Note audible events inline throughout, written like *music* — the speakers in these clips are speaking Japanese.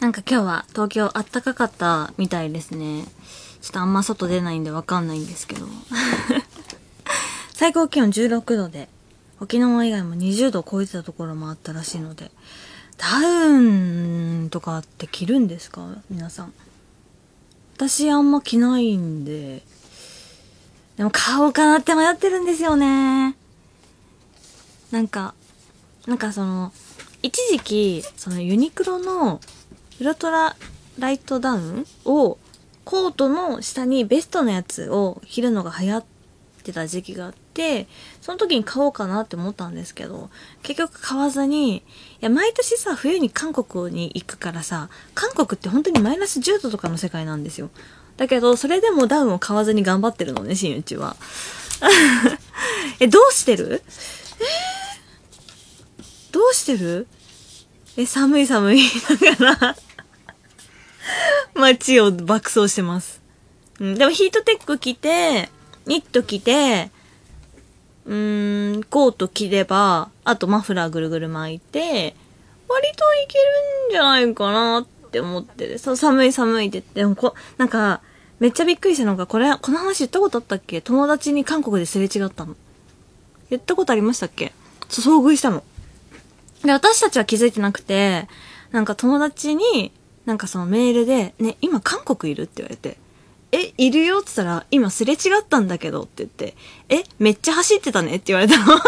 なんか今日は東京あったかかったみたいですね。ちょっとあんま外出ないんでわかんないんですけど。*laughs* 最高気温16度で、沖縄以外も20度超えてたところもあったらしいので、ダウンとかって着るんですか？皆さん。私あんま着ないんで、でも買おうかなって迷ってるんですよね。なんか、なんかその、一時期、そのユニクロのウルトラライトダウンをコートの下にベストのやつを着るのが流行ってた時期があって、その時に買おうかなって思ったんですけど、結局買わずに、いや、毎年さ、冬に韓国に行くからさ、韓国って本当にマイナス10度とかの世界なんですよ。だけど、それでもダウンを買わずに頑張ってるのね、新内は。*laughs* え、どうしてる？えー？どうしてる？え、寒い寒い。だから、*laughs* 街を爆走してます。うん、でもヒートテック着て、ニット着て、うーん、コート着れば、あとマフラーぐるぐる巻いて、割といけるんじゃないかなって思ってて、そう、寒い寒いって言って、でもこ、なんか、めっちゃびっくりしたのが、これ、この話言ったことあったっけ？友達に韓国ですれ違ったの。言ったことありましたっけ？そう、遭遇したの。で、私たちは気づいてなくて、なんか友達に、なんかそのメールで、ね、今韓国いるって言われて、え、いるよって言ったら、今すれ違ったんだけどって言って、え、めっちゃ走ってたねって言われたの。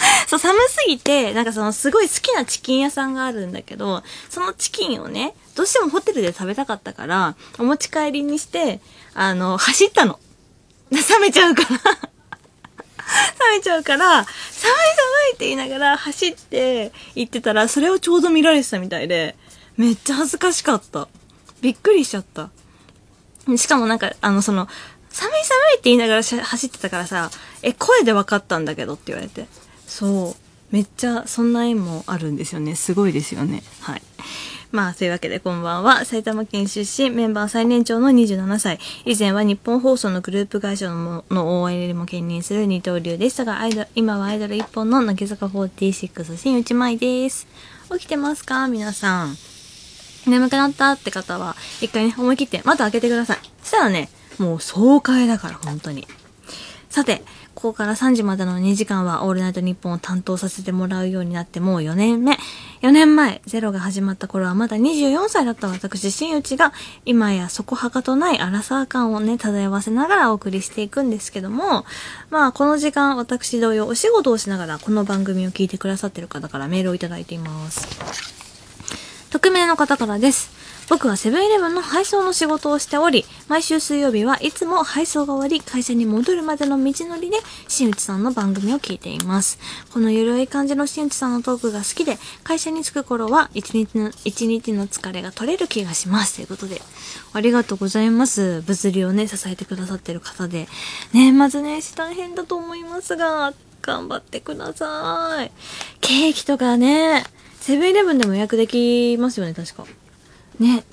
*laughs* そう、寒すぎて、なんかそのすごい好きなチキン屋さんがあるんだけど、そのチキンをね、どうしてもホテルで食べたかったから、お持ち帰りにして、あの、走ったの。冷めちゃうから。*laughs* 冷めちゃうから、寒い寒いって言いながら走って行ってたら、それをちょうど見られてたみたいで、めっちゃ恥ずかしかった。びっくりしちゃった。しかもなんか、あの、その、寒い寒いって言いながら走ってたからさ、え、声で分かったんだけどって言われて。そう。めっちゃ、そんな縁もあるんですよね。すごいですよね。はい。まあ、というわけでこんばんは。埼玉県出身、メンバー最年長の27歳。以前は日本放送のグループ会社のの OL も兼任する二刀流でしたが、アイドル今はアイドル一本の乃木坂46新内舞です。起きてますか？皆さん。眠くなった？って方は、一回ね、思い切って窓開けてください。そしたらね、もう爽快だから、本当に。さて、ここから3時までの2時間はオールナイトニッポンを担当させてもらうようになってもう4年目。4年前、ゼロが始まった頃はまだ24歳だった私、新内が、今やそこはかとないアラサー感をね、漂わせながらお送りしていくんですけども、まあ、この時間、私同様、お仕事をしながらこの番組を聞いてくださってる方からメールをいただいています。匿名の方からです。僕はセブンイレブンの配送の仕事をしており、毎週水曜日はいつも配送が終わり、会社に戻るまでの道のりで、新内さんの番組を聞いています。このゆるい感じの新内さんのトークが好きで、会社に着く頃は一日の、一日の疲れが取れる気がします。ということで、ありがとうございます。物流をね、支えてくださってる方で。年末年始大変だと思いますが、頑張ってください。ケーキとかね、セブンイレブンでも予約できますよね、確か。ね、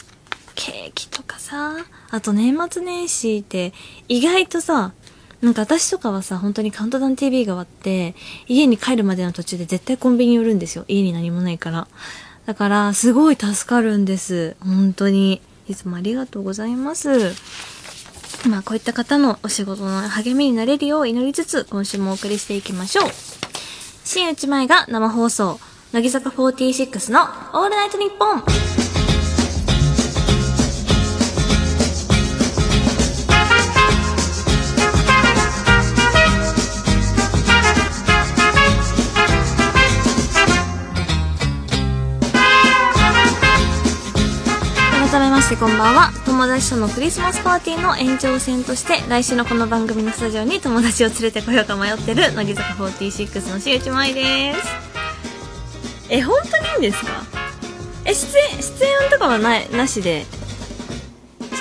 ケーキとかさ、あと年末年始って意外とさ、なんか私とかはさ、本当にカウントダウン TV が終わって、家に帰るまでの途中で絶対コンビニ寄るんですよ。家に何もないから。だから、すごい助かるんです。本当に。いつもありがとうございます。まあ、こういった方のお仕事の励みになれるよう祈りつつ、今週もお送りしていきましょう。新内前が生放送、乃木坂46のオールナイトニッポン。改めましてこんばんは。友達とのクリスマスパーティーの延長戦として来週のこの番組のスタジオに友達を連れてこようか迷ってる乃木坂46の新内舞です。え本当にいいんですか？え出演出演とかはないなしで？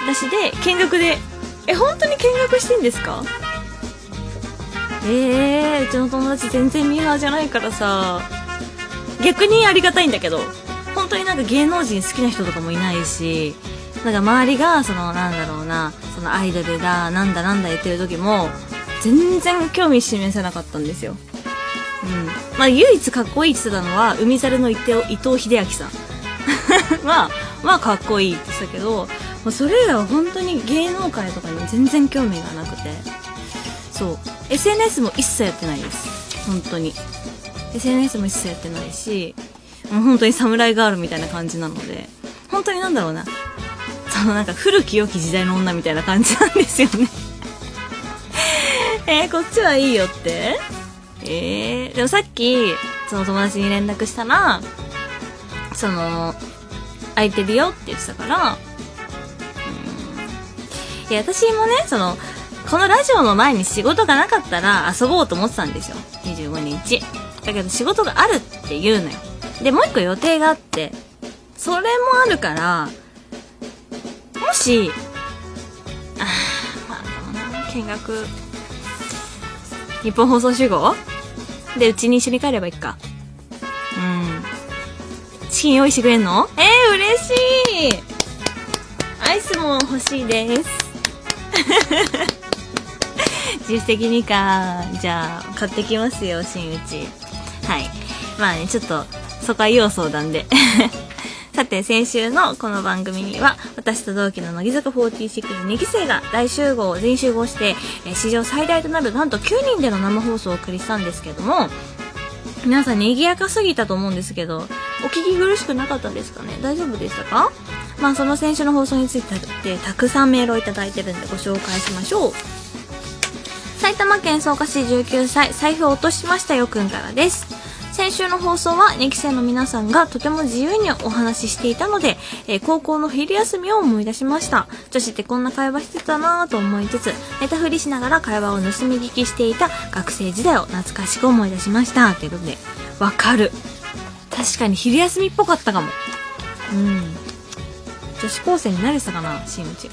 なしで見学で？え本当に見学してんですか？えー、うちの友達全然ミーハーじゃないからさ。逆にありがたいんだけど。本当になんか芸能人好きな人とかもいないしなんか周りがそのなんだろうなそのアイドルだなんだなんだ言ってる時も全然興味示せなかったんですよ。うん。まあ、唯一かっこいいって言ってたのは、海猿の伊藤伊藤秀明さん。*laughs* まあ、まあかっこいいって言ってたけど、まあ、それ以外は本当に芸能界とかに全然興味がなくて。そう。SNS も一切やってないです。本当に。SNS も一切やってないし、本当に侍ガールみたいな感じなので、本当になんだろうな。そのなんか古き良き時代の女みたいな感じなんですよねえー、こっちはいいよってえー、でもさっき、その友達に連絡したら、その、空いてるよって言ってたから、うん。いや、私もね、その、このラジオの前に仕事がなかったら遊ぼうと思ってたんですよ。25日。だけど仕事があるって言うのよ。で、もう一個予定があって、それもあるから、もし、あまあな、見学、日本放送集合？で、うちに一緒に帰ればいいか。うん。チキン用意してくれんの？えー、嬉しいアイスも欲しいです。*laughs* 自主的にか。じゃあ、買ってきますよ、新内。はい。まあね、ちょっと、そこは要相談で。*laughs* さて、先週のこの番組には、私と同期の乃木坂462期生が大集合、全集合して、え史上最大となるなんと9人での生放送をお送りしたんですけども、皆さん賑やかすぎたと思うんですけど、お聞き苦しくなかったですかね？大丈夫でしたか？まあその先週の放送についてたくさんメールをいただいてるんでご紹介しましょう。埼玉県草加市19歳、財布を落としましたよくんからです。先週の放送は2期生の皆さんがとても自由にお話ししていたので、えー、高校の昼休みを思い出しました。女子ってこんな会話してたなぁと思いつつ、ネタ振りしながら会話を盗み聞きしていた学生時代を懐かしく思い出しました。ということで、わかる。確かに昼休みっぽかったかも。うん。女子高生になれてたかな、新内。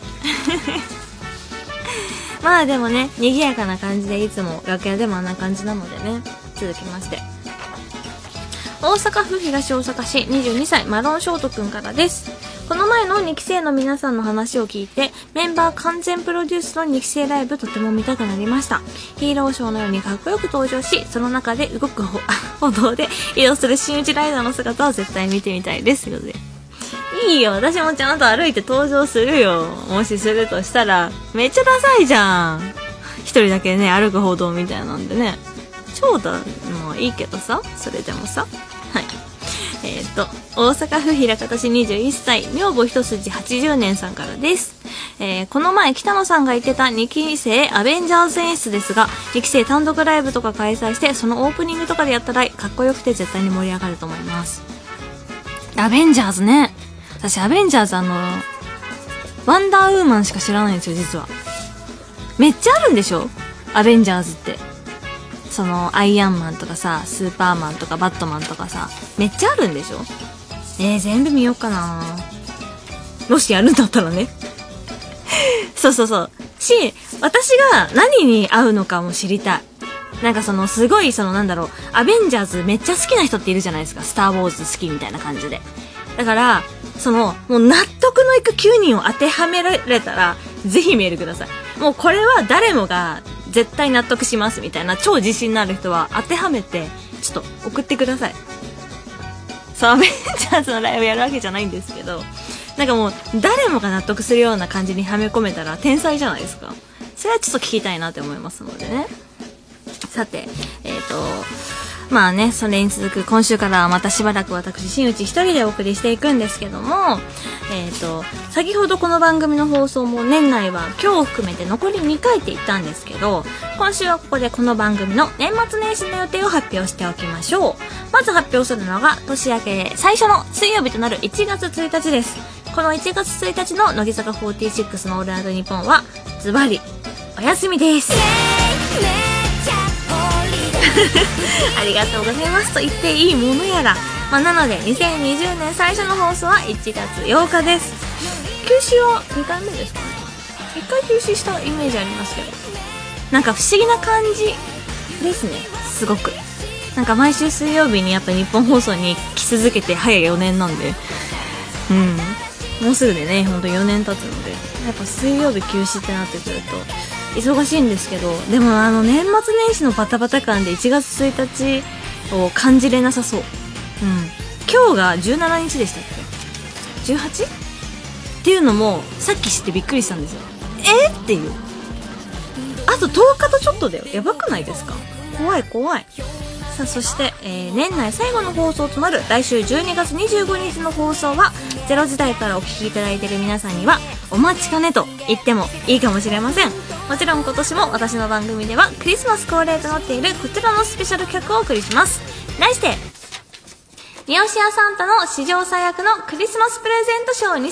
*laughs* まあでもね、賑やかな感じでいつも楽屋でもあんな感じなのでね、続きまして。大阪府東大阪市22歳マロンショートくんからです。この前の2期生の皆さんの話を聞いて、メンバー完全プロデュースの2期生ライブとても見たくなりました。ヒーローショーのようにかっこよく登場し、その中で動く *laughs* 歩道で移動する新内ライダーの姿を絶対見てみたいです。ということで。いいよ、私もちゃんと歩いて登場するよ。もしするとしたら、めっちゃダサいじゃん。一人だけね、歩く歩道みたいなんでね。超だ、もういいけどさ、それでもさ。はい。えっ、と、大阪府枚方市21歳、女房一筋80年さんからです。えー、この前北野さんが言ってた2期生アベンジャーズ演出ですが、2期生単独ライブとか開催して、そのオープニングとかでやったらかっこよくて絶対に盛り上がると思います。アベンジャーズね。私アベンジャーズあの、ワンダーウーマンしか知らないんですよ、実は。めっちゃあるんでしょ？アベンジャーズって。そのアイアンマンとかさスーパーマンとかバットマンとかさめっちゃあるんでしょ？えー、全部見ようかな。もしやるんだったらね。*laughs* そうそうそう。し私が何に合うのかも知りたい。なんかそのすごいそのなんだろうアベンジャーズめっちゃ好きな人っているじゃないですか。スター・ウォーズ好きみたいな感じで。だからそのもう納得のいく9人を当てはめられたらぜひメールください。もうこれは誰もが絶対納得しますみたいな超自信のある人は当てはめてちょっと送ってください。そうアベンジャーズのライブやるわけじゃないんですけどなんかもう誰もが納得するような感じにはめ込めたら天才じゃないですか。それはちょっと聞きたいなって思いますのでね。さてえっ、ー、とまあね、それに続く今週からはまたしばらく私、新内一人でお送りしていくんですけども、えっ、ー、と、先ほどこの番組の放送も年内は今日を含めて残り2回って言ったんですけど、今週はここでこの番組の年末年始の予定を発表しておきましょう。まず発表するのが年明け最初の水曜日となる1月1日です。この1月1日の乃木坂46のオールナイトニッポンは、ズバリ、お休みです。*laughs* ありがとうございますと言っていいものやら、まあ、なので2020年最初の放送は1月8日です。休止は2回目ですかね。1回休止したイメージありますけど。なんか不思議な感じですね。すごく。なんか毎週水曜日にやっぱ日本放送に来続けて早4年なんで。うん。もうすぐでねほんと4年経つので。やっぱ水曜日休止ってなってくると忙しいんですけど、でもあの年末年始のバタバタ感で1月1日を感じれなさそう。うん。今日が17日でしたっけ ?18? っていうのも、さっき知ってびっくりしたんですよ。え？っていう。あと10日とちょっとだよ。やばくないですか？怖い怖い。さあそして、えー、年内最後の放送となる来週12月25日の放送は0時台からお聴きいただいている皆さんにはお待ちかねと言ってもいいかもしれません。もちろん今年も私の番組ではクリスマス恒例となっているこちらのスペシャル企画をお送りします。題してニオシアサンタの史上最悪のクリスマスプレゼントショー2019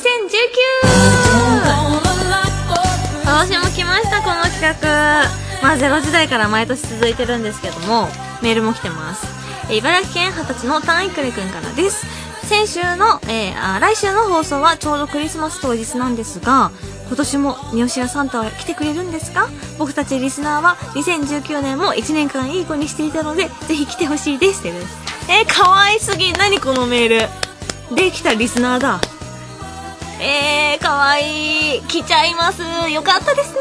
今年も来ましたこの企画。まあ0時台から毎年続いてるんですけどもメールも来てます。え茨城県二十歳の単位くれくんからです。先週の、えー、あ来週の放送はちょうどクリスマス当日なんですが今年もニオシアサンタは来てくれるんですか？僕たちリスナーは2019年も1年間いい子にしていたのでぜひ来てほしいです。ってですえー、かわいすぎ。何このメール。できたリスナーだ。えー、かわい。い来ちゃいます。よかったですね。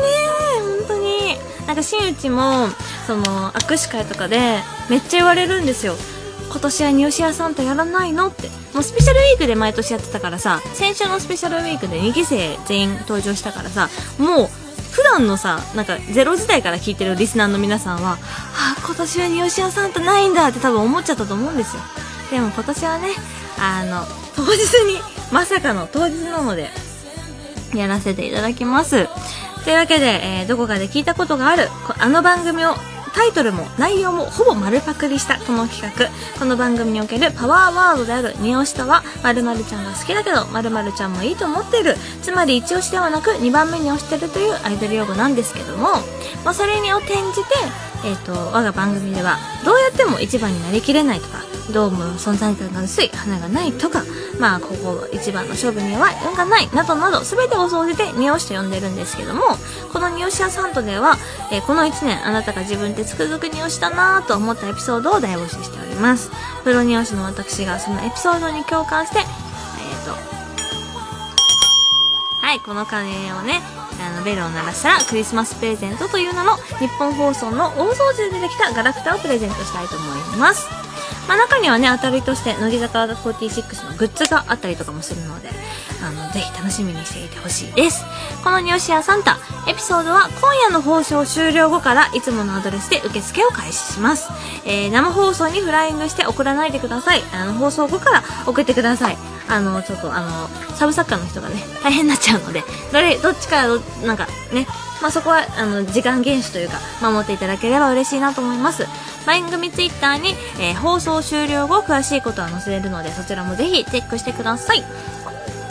本当に。なんか新内もその握手会とかでめっちゃ言われるんですよ。今年はニオシアサンタやらないのって。もうスペシャルウィークで毎年やってたからさ先週のスペシャルウィークで2期生全員登場したからさもう普段のさなんか0時台から聞いてるリスナーの皆さんはあ今年はニオシアサンタないんだって多分思っちゃったと思うんですよ。でも今年はねあの当日にまさかの当日なのでやらせていただきます。というわけで、えー、どこかで聞いたことがあるあの番組をタイトルも内容もほぼ丸パクリしたこの企画。この番組におけるパワーワードである「ニオシタ」は〇〇ちゃんが好きだけど〇〇ちゃんもいいと思ってる。つまり一押しではなく2番目に押してるというアイドル用語なんですけども、まあ、それにを転じて、えー、と我が番組ではどうやっても1番になりきれないとかどうも存在感が薄い花がないとかまあここ一番の勝負には運がないなどなど全てを総じてニオシと呼んでるんですけどもこのニオシアサントでは、えー、この1年あなたが自分でつくづくニオシだなと思ったエピソードを大募集しております。プロニオシの私がそのエピソードに共感してえっ、ー、とはいこの鐘をねあのベルを鳴らしたらクリスマスプレゼントという名の日本放送の大掃除で出てきたガラクタをプレゼントしたいと思います。まあ、中にはね、当たりとして、乃木坂46のグッズがあったりとかもするので、あの、ぜひ楽しみにしていてほしいです。このニオシアサンタ、エピソードは今夜の放送終了後からいつものアドレスで受付を開始します。えー、生放送にフライングして送らないでください。あの、放送後から送ってください。あの、ちょっとあの、サブ作家の人がね、大変になっちゃうので、どれ、どっちから、なんかね、まあ、そこは、あの、時間厳守というか、守っていただければ嬉しいなと思います。番組ツイッターに、えー、放送終了後詳しいことは載せれるので、そちらもぜひチェックしてください。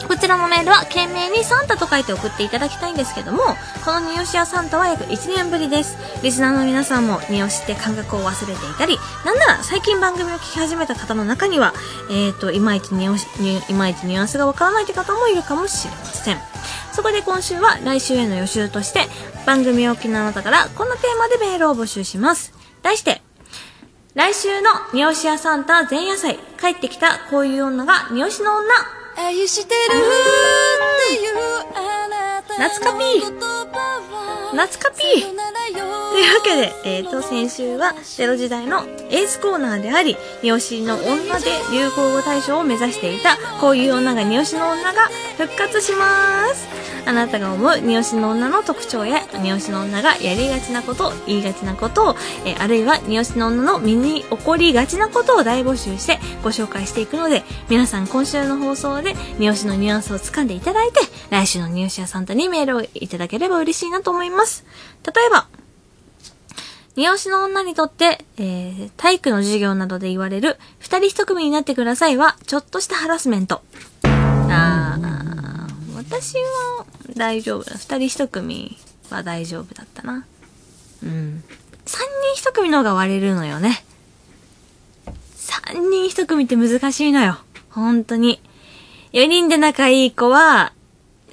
こちらのメールは懸命にサンタと書いて送っていただきたいんですけども、このニオシやサンタは約1年ぶりです。リスナーの皆さんもニオシって感覚を忘れていたり、なんなら最近番組を聞き始めた方の中には、えっ、ー、と、いまいちニオシ、いまいちニュアンスがわからないという方もいるかもしれません。そこで今週は来週への予習として、番組おきのあなたからこのテーマでメールを募集します。題して、来週のニオシやサンタ前夜祭、帰ってきたこういう女がニオシの女。愛してるっていうあなた。夏カピー夏カピーというわけで、えっ、ー、と、先週は0時代のエースコーナーであり、ニオシの女で流行語大賞を目指していた、こういう女がニオシの女が復活します。あなたが思うニオシの女の特徴や、ニオシの女がやりがちなこと、言いがちなことを、えー、あるいはニオシの女の身に起こりがちなことを大募集してご紹介していくので、皆さん今週の放送でニオシのニュアンスを掴んでいただいて、来週のニオシ屋サンタにメールをいただければ嬉しいなと思います。例えば、二押しの女にとって、えー、体育の授業などで言われる、二人一組になってくださいは、ちょっとしたハラスメント。あー、私は大丈夫だ。二人一組は大丈夫だったな。うん。三人一組の方が割れるのよね。三人一組って難しいのよ。本当に。四人で仲いい子は、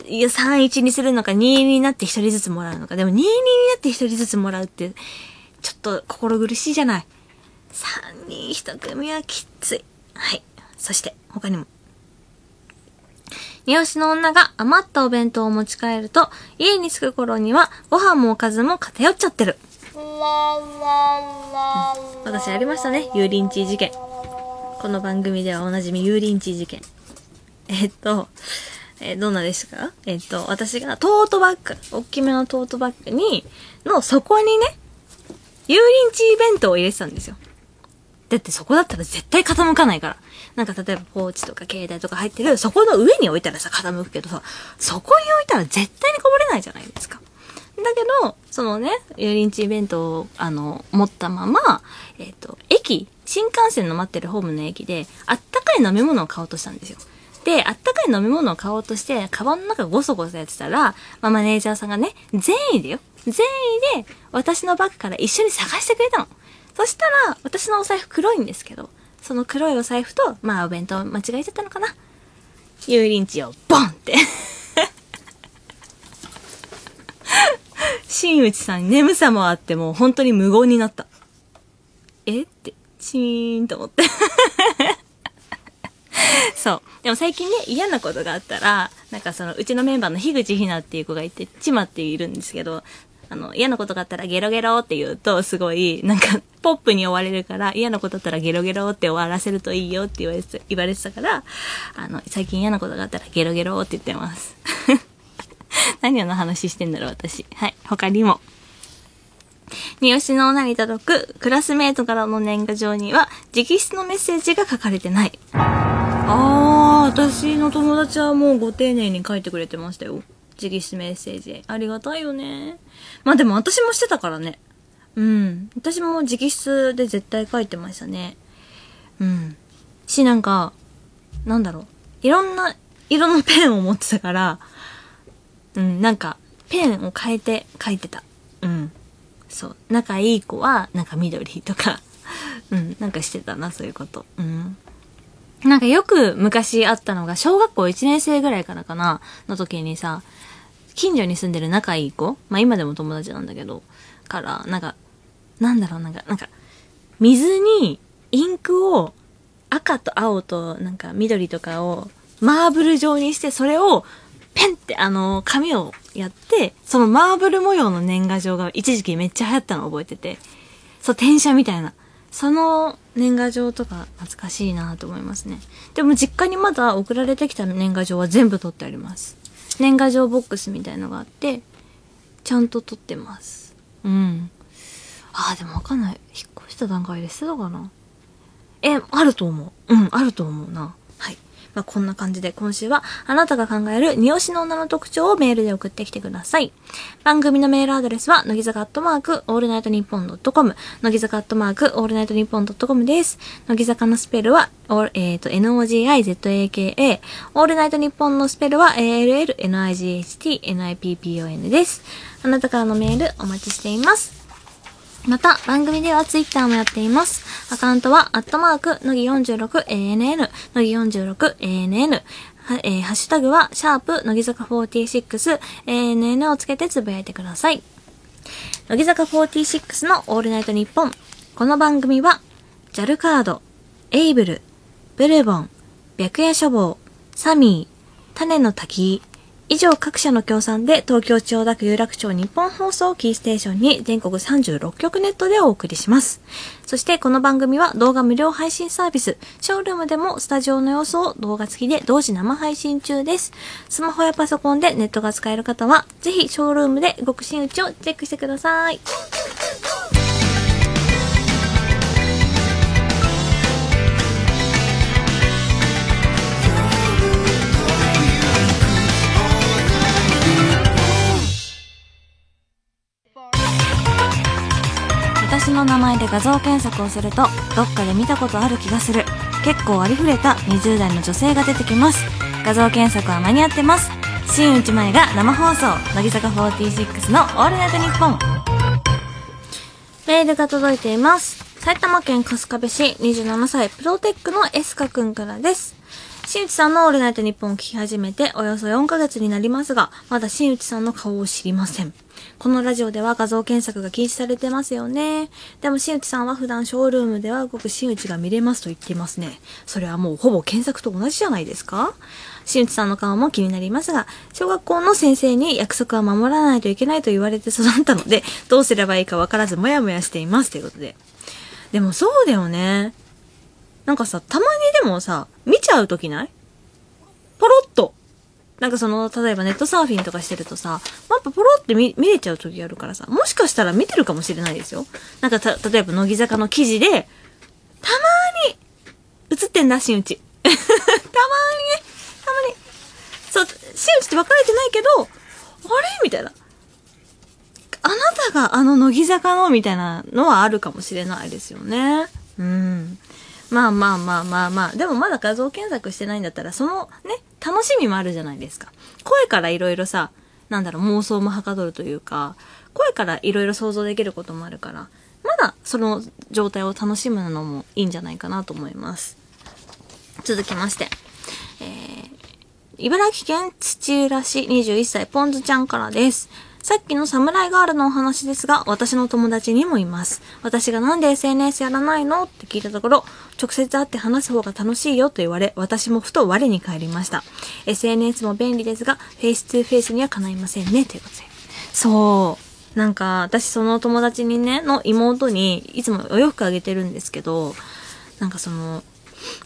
いや、3-1にするのか、2-2になって1人ずつもらうのか。でも2-2になって1人ずつもらうって、ちょっと心苦しいじゃない。3人1組はきつい。はい。そして、他にも。三好の女が余ったお弁当を持ち帰ると、家に着く頃にはご飯もおかずも偏っちゃってる。私ありましたね、油淋鶏事件。この番組ではおなじみ油淋鶏事件。えっと、えーどんなでしたか？えっと、私がトートバッグ、大きめのトートバッグに、の底にね、油淋鶏弁当を入れてたんですよ。だってそこだったら絶対傾かないから。なんか例えばポーチとか携帯とか入ってる、そこの上に置いたらさ、傾くけどさ、そこに置いたら絶対にこぼれないじゃないですか。だけど、そのね、油淋鶏弁当を、あの、持ったまま、えっ、と、駅、新幹線の待ってるホームの駅で、あったかい飲み物を買おうとしたんですよ。で、あったかい飲み物を買おうとして、カバンの中ゴソゴソやってたら、まあ、マネージャーさんがね、善意でよ。善意で、私のバッグから一緒に探してくれたの。そしたら、私のお財布黒いんですけど、その黒いお財布と、まあ、お弁当間違えちゃったのかな。油淋鶏をボンって。*laughs* 新内さん眠さもあってもう本当に無言になった。えって、チーンと思って。*laughs* そう。でも最近ね、嫌なことがあったら、なんかその、うちのメンバーの樋口ひなっていう子がいて、ちまっているんですけど、あの、嫌なことがあったらゲロゲロって言うと、すごい、なんか、ポップに終われるから、嫌なことだったらゲロゲロって終わらせるといいよって言われて、言われてたから、あの、最近嫌なことがあったらゲロゲロって言ってます。*laughs* 何の話してんだろう、私。はい。他にも。三好の女に届くクラスメートからの年賀状には直筆のメッセージが書かれてない。あー、私の友達はもうご丁寧に書いてくれてましたよ。直筆メッセージ。ありがたいよね。まあでも私もしてたからね。うん。私も直筆で絶対書いてましたね。うん。し、なんか、なんだろう。いろんな色のペンを持ってたから、うん、なんか、ペンを変えて書いてた。うん。そう。仲いい子は、なんか緑とか、うん、なんかしてたな、そういうこと。うん。なんかよく昔あったのが、小学校1年生ぐらいからかな、の時にさ、近所に住んでる仲いい子まあ今でも友達なんだけど、から、なんか、なんだろう、なんか、なんか、水にインクを赤と青となんか緑とかをマーブル状にして、それをペンってあの、紙をやって、そのマーブル模様の年賀状が一時期めっちゃ流行ったの覚えてて、そう、転写みたいな。その年賀状とか懐かしいなと思いますね。でも実家にまだ送られてきた年賀状は全部取ってあります。年賀状ボックスみたいのがあって、ちゃんと取ってます。うん。ああ、でもわかんない。引っ越した段階で捨てたかな？え、あると思う。うん、あると思うな。まあ、こんな感じで今週はあなたが考える二押しの女の特徴をメールで送ってきてください。番組のメールアドレスは、乃木坂アットマーク、オールナイトニッポンドットコム、乃木坂アットマーク、オールナイトニッポンドットコムです。乃木坂のスペルは、えっ、と、NOGIZAKA、オールナイトニッポンのスペルは、allnight, nippon、です。あなたからのメールお待ちしています。また、番組ではツイッターもやっています。アカウントは、アットマーク、のぎ 46ANN、のぎ 46ANN、はえーハッシュタグは、シャープ、乃木坂46、ANN をつけてつぶやいてください。乃木坂46のオールナイトニッポン。この番組は、ジャルカード、エイブル、ブルボン、白夜処方、サミー、種の滝、以上各社の協賛で東京千代田区有楽町日本放送キーステーションに全国36局ネットでお送りします。そしてこの番組は動画無料配信サービス、ショールームでもスタジオの様子を動画付きで同時生配信中です。スマホやパソコンでネットが使える方は、ぜひショールームで極真打ちをチェックしてください。私の名前で画像検索をするとどっかで見たことある気がする。結構ありふれた20代の女性が出てきます。画像検索は間に合ってます。新内前が生放送。乃木坂46の「オールナイトニッポン」メールが届いています。埼玉県春日部市27歳プロテックのエスカくんからです。新内さんのオールナイトニッポンを聞き始めておよそ4ヶ月になりますが、まだ新内さんの顔を知りません。このラジオでは画像検索が禁止されてますよね。でも新内さんは普段ショールームでは動く新内が見れますと言っていますね。それはもうほぼ検索と同じじゃないですか新内さんの顔も気になりますが、小学校の先生に約束は守らないといけないと言われて育ったので、どうすればいいかわからずもやもやしています。ということで。でもそうだよね。なんかさ、たまにでもさ、見ちゃうときない？ポロッと。なんかその、例えばネットサーフィンとかしてるとさ、やっぱポロって見見れちゃう時あるからさ、もしかしたら見てるかもしれないですよ。なんかた、例えば乃木坂の記事で、たまーに映ってんだ、新内。*laughs* たまーにね、たまに。そう、新内って分かれてないけど、あれ？みたいな。あなたがあの乃木坂の？みたいなのはあるかもしれないですよね。うん。まあまあまあまあまあ。でもまだ画像検索してないんだったら、そのね、楽しみもあるじゃないですか。声からいろいろさ、なんだろう、妄想もはかどるというか、声からいろいろ想像できることもあるから、まだその状態を楽しむのもいいんじゃないかなと思います。続きまして、えー、茨城県土浦市21歳ポンズちゃんからです。さっきのサムライガールのお話ですが、私の友達にもいます。私がなんで SNS やらないの？って聞いたところ、直接会って話す方が楽しいよと言われ、私もふと我に返りました。SNS も便利ですが、フェイス2フェイスにはかないませんね、ということで。そう。なんか、私その友達にね、の妹に、いつもお洋服あげてるんですけど、なんかその、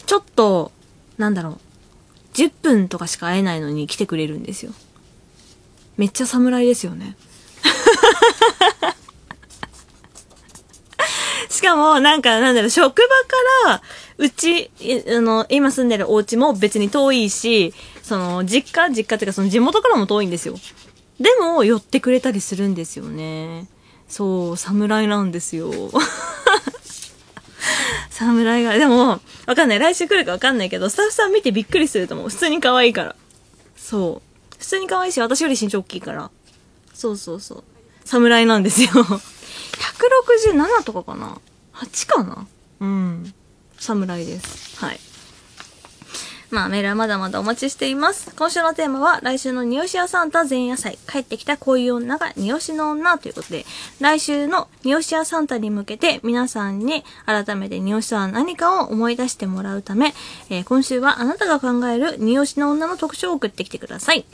ちょっと、なんだろう、10分とかしか会えないのに来てくれるんですよ。めっちゃ侍ですよね。*laughs* しかも、なんか、なんだろう、職場から、うち、あの、今住んでるお家も別に遠いし、その、実家、実家っていうかその地元からも遠いんですよ。でも、寄ってくれたりするんですよね。そう、侍なんですよ。*laughs* 侍が、でも、わかんない。来週来るかわかんないけど、スタッフさん見てびっくりすると思う。普通に可愛いから。そう。普通に可愛いし、私より身長大きいから。そうそうそう。侍なんですよ。167とかかな ?8 かな？うん。侍です。はい。まあ、メールはまだまだお待ちしています。今週のテーマは、来週のニオシアサンタ前夜祭、帰ってきたこういう女がニオシの女ということで、来週のニオシアサンタに向けて、皆さんに改めてニオシとは何かを思い出してもらうため、えー、今週はあなたが考えるニオシの女の特徴を送ってきてください。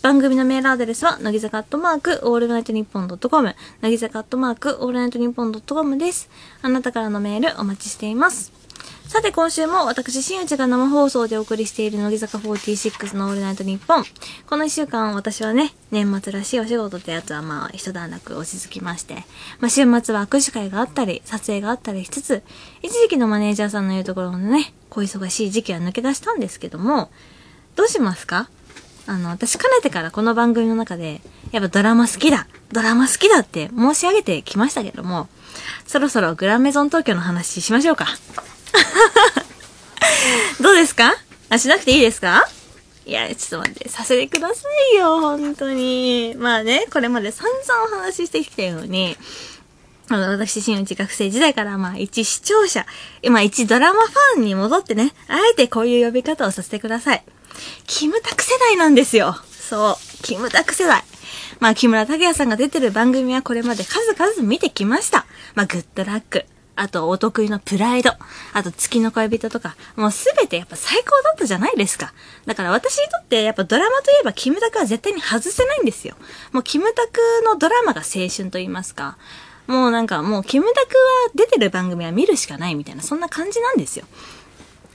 番組のメールアドレスは、乃木坂アットマーク、オールナイトニッポンドットコム、乃木坂アットマーク、オールナイトニッポンドットコムです。あなたからのメールお待ちしています。さて今週も私、新内が生放送でお送りしている乃木坂46のオールナイトニッポン。この一週間私はね、年末らしいお仕事ってやつはまあ一段落落ち着きまして、まあ週末は握手会があったり、撮影があったりしつつ、一時期のマネージャーさんの言うところのね、小忙しい時期は抜け出したんですけども、どうしますか？あの、私かねてからこの番組の中で、やっぱドラマ好きだドラマ好きだって申し上げてきましたけども、そろそろグランメゾン東京の話しましょうか。*laughs* どうですか？あ、しなくていいですか？いや、ちょっと待って、させてくださいよ、本当に。まあね、これまで散々お話ししてきたように、あの、私、新内学生時代から、まあ、一視聴者、今、一ドラマファンに戻ってね、あえてこういう呼び方をさせてください。キムタク世代なんですよ。そう、キムタク世代。まあ、木村拓哉さんが出てる番組はこれまで数々見てきました。まあ、グッドラック。あと、お得意のプライド。あと、月の恋人とか。もうすべてやっぱ最高だったじゃないですか。だから私にとってやっぱドラマといえばキムタクは絶対に外せないんですよ。もうキムタクのドラマが青春と言いますか。もうなんかもうキムタクは出てる番組は見るしかないみたいな、そんな感じなんですよ。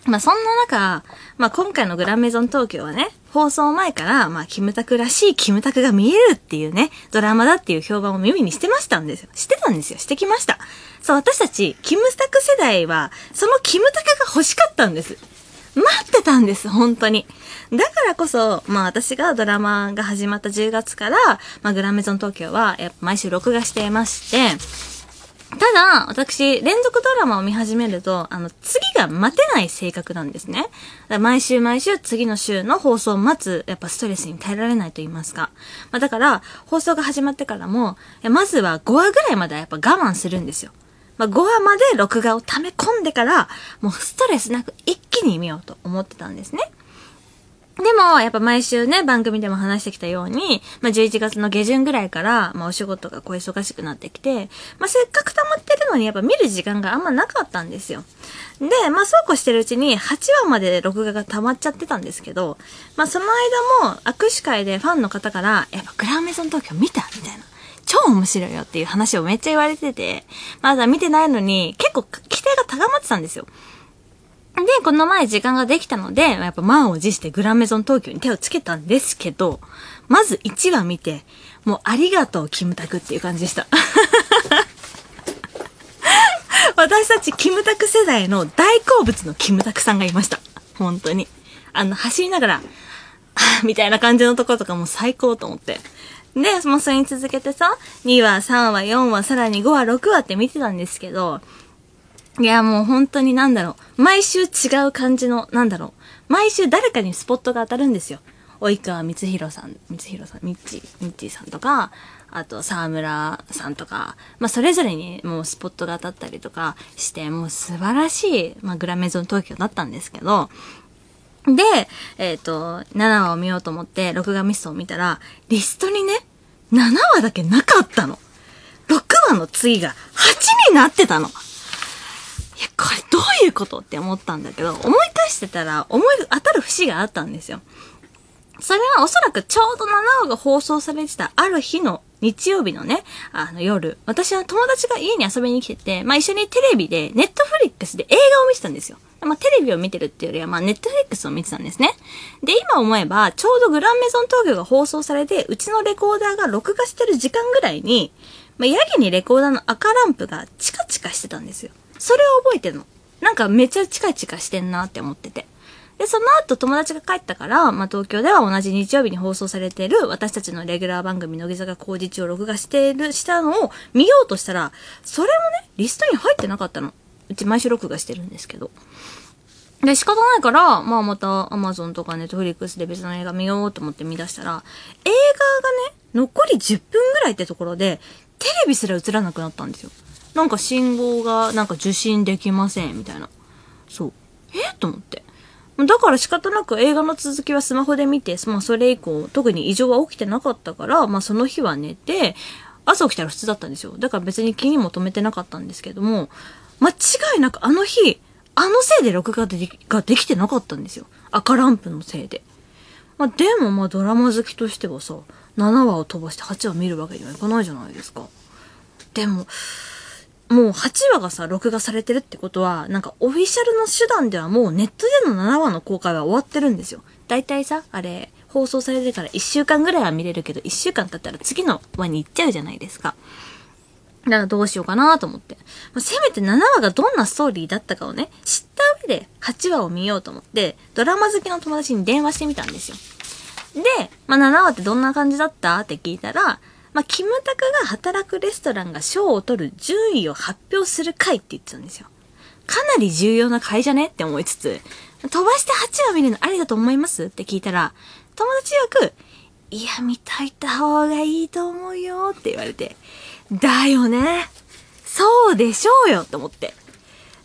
まあそんな中、まあ今回のグランメゾン東京はね、放送前から、まあキムタクらしいキムタクが見えるっていうね、ドラマだっていう評判を耳にしてましたんですよ。してたんですよ。してきました。そう、私たち、キムタク世代は、そのキムタクが欲しかったんです。待ってたんです、本当に。だからこそ、まあ私がドラマが始まった10月から、まあグランメゾン東京は、やっぱ毎週録画していまして、ただ、私、連続ドラマを見始めると、あの、次が待てない性格なんですね。毎週毎週次の週の放送を待つ、やっぱストレスに耐えられないと言いますか。まあ、だから、放送が始まってからも、まずは5話ぐらいまではやっぱ我慢するんですよ。まあ、5話まで録画を溜め込んでから、もうストレスなく一気に見ようと思ってたんですね。でも、やっぱ毎週ね、番組でも話してきたように、まあ、11月の下旬ぐらいから、まあ、お仕事がこう忙しくなってきて、まあ、せっかく溜まってるのに、やっぱ見る時間があんまなかったんですよ。で、まあ、そうこうしてるうちに、8話まで録画が溜まっちゃってたんですけど、まあ、その間も、握手会でファンの方から、やっぱグランメゾン東京見たみたいな。超面白いよっていう話をめっちゃ言われてて、まだ見てないのに、結構期待が高まってたんですよ。で、この前時間ができたので、やっぱ満を持してグランメゾン東京に手をつけたんですけど、まず1話見て、もうありがとう、キムタクっていう感じでした。*laughs* 私たちキムタク世代の大好物のキムタクさんがいました。本当に。あの、走りながら、みたいな感じのところとかも最高と思って。で、もうそれに続けてさ、2話、3話、4話、さらに5話、6話って見てたんですけど、いや、もう本当になんだろう。毎週違う感じの、なんだろう。毎週誰かにスポットが当たるんですよ。及川光弘さん、光弘さん、ミッチー、ミッチさんとか、あと沢村さんとか、まあそれぞれにもうスポットが当たったりとかして、もう素晴らしい、まあグラメゾン東京だったんですけど、で、えっ、ー、と、7話を見ようと思って、録画ミストを見たら、リストにね、7話だけなかったの。6話の次が8になってたの。や、これどういうことって思ったんだけど、思い返してたら、思い当たる節があったんですよ。それはおそらくちょうど7話が放送されてたある日の日曜日のね、あの夜、私は友達が家に遊びに来てて、まあ一緒にテレビで、ネットフリックスで映画を見てたんですよ。まあテレビを見てるっていうよりは、まあネットフリックスを見てたんですね。で、今思えば、ちょうどグランメゾン東京が放送されて、うちのレコーダーが録画してる時間ぐらいに、まあやけにレコーダーの赤ランプがチカチカしてたんですよ。それを覚えてるの？なんかめっちゃチカチカしてんなって思ってて。で、その後友達が帰ったから、まあ、東京では同じ日曜日に放送されてる私たちのレギュラー番組乃木坂工事中を録画してる、したのを見ようとしたら、それもね、リストに入ってなかったの。うち毎週録画してるんですけど。で、仕方ないから、まあまた Amazon とか Netflix で別の映画見ようと思って見出したら、映画がね、残り10分ぐらいってところで、テレビすら映らなくなったんですよ。なんか信号がなんか受信できませんみたいな。そう。え？と思って。だから仕方なく映画の続きはスマホで見て、まあそれ以降特に異常は起きてなかったから、まあその日は寝て、朝起きたら普通だったんですよ。だから別に気にも留めてなかったんですけども、間違いなくあの日、あのせいで録画でができてなかったんですよ。赤ランプのせいで。まあでもまあドラマ好きとしてはさ、7話を飛ばして8話見るわけにはいかないじゃないですか。でも、もう8話がさ、録画されてるってことは、なんかオフィシャルの手段ではもうネットでの7話の公開は終わってるんですよ。だいたいさ、あれ、放送されてから1週間ぐらいは見れるけど、1週間経ったら次の輪に行っちゃうじゃないですか。だからどうしようかなと思って。まあ、せめて7話がどんなストーリーだったかをね、知った上で8話を見ようと思って、ドラマ好きの友達に電話してみたんですよ。で、まあ、7話ってどんな感じだった？って聞いたら、まあ、キムタクが働くレストランが賞を取る順位を発表する回って言ってたんですよ。かなり重要な回じゃねって思いつつ、飛ばして8話見るのありだと思いますって聞いたら、友達よく、いや、見といた方がいいと思うよって言われて、だよね。そうでしょうよって思って。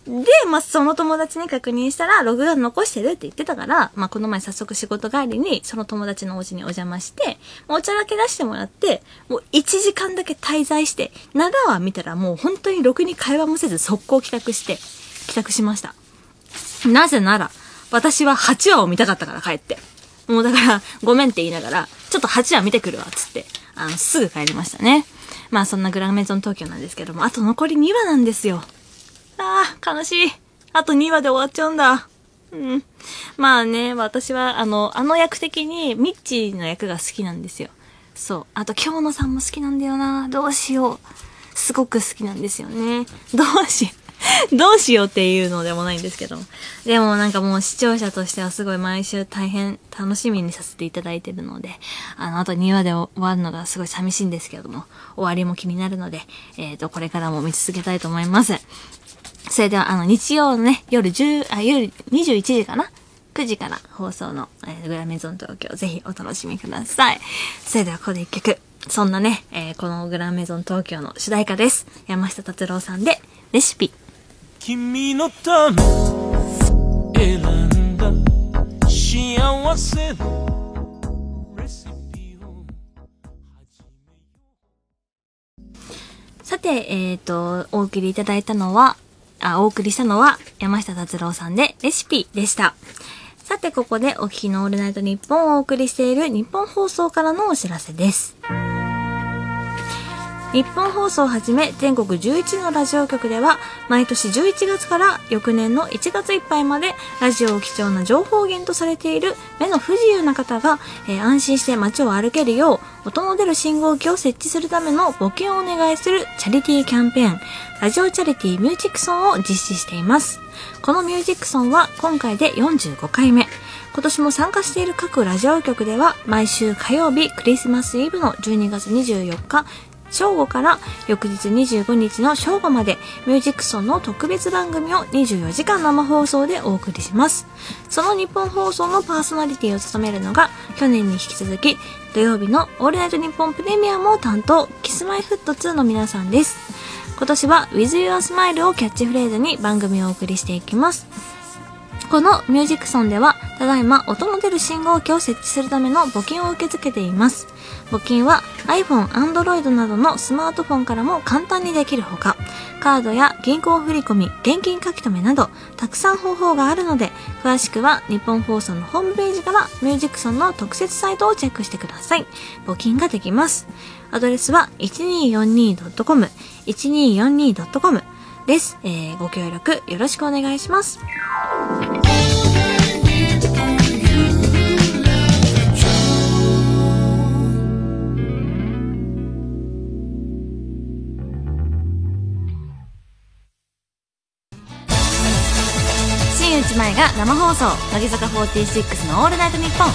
で、まあ、その友達に確認したら、ログが残してるって言ってたから、まあ、この前早速仕事帰りに、その友達のお家にお邪魔して、お茶だけ出してもらって、もう1時間だけ滞在して、7話見たらもう本当にろくに会話もせず速攻帰宅して、帰宅しました。なぜなら、私は8話を見たかったから帰って。もうだから、ごめんって言いながら、ちょっと8話見てくるわ、つって、あの、すぐ帰りましたね。まあそんなグランメゾン東京なんですけども、あと残り2話なんですよ。ああ、悲しい。あと2話で終わっちゃうんだ。うん。まあね、私は、あの、あの役的に、ミッチーの役が好きなんですよ。そう。あと、京野さんも好きなんだよな。どうしよう。すごく好きなんですよね。どうしよう。*laughs* どうしようっていうのでもないんですけど。でもなんかもう視聴者としてはすごい毎週大変楽しみにさせていただいてるので、あの、あと2話で終わるのがすごい寂しいんですけれども、終わりも気になるので、えっ、ー、と、これからも見続けたいと思います。それでは、あの、日曜のね、夜10、あ、夜21時かな ?9 時から放送の、えー、グラメゾン東京、ぜひお楽しみください。それでは、ここで一曲。そんなね、えー、このグラメゾン東京の主題歌です。山下達郎さんで、レシピ。君のため選んだ幸幸せのレシピをさて、えっ、と、お送りいただいたのは、あ、お送りしたのは山下達郎さんでレシピでした。さて、ここでお聞きのオールナイトニッポンをお送りしている日本放送からのお知らせです。日本放送をはじめ全国11のラジオ局では毎年11月から翌年の1月いっぱいまでラジオを貴重な情報源とされている目の不自由な方が、えー安心して街を歩けるよう音の出る信号機を設置するための募金をお願いするチャリティーキャンペーンラジオチャリティーミュージックソンを実施しています。このミュージックソンは今回で45回目。今年も参加している各ラジオ局では毎週火曜日クリスマスイブの12月24日正午から翌日25日の正午までミュージックソンの特別番組を24時間生放送でお送りします。その日本放送のパーソナリティを務めるのが去年に引き続き土曜日のオールナイトニッポンプレミアムを担当キスマイフット2の皆さんです。今年は With Your Smile をキャッチフレーズに番組をお送りしていきます。このミュージックソンでは、ただいま音の出る信号機を設置するための募金を受け付けています。募金は iPhone、Android などのスマートフォンからも簡単にできるほか、カードや銀行振込、現金書き留めなど、たくさん方法があるので、詳しくは日本放送のホームページからミュージックソンの特設サイトをチェックしてください。募金ができます。アドレスは 1242.com、1242.com です。えー、ご協力よろしくお願いします。新内前が生放送乃木坂46の「オールナイトニッポン」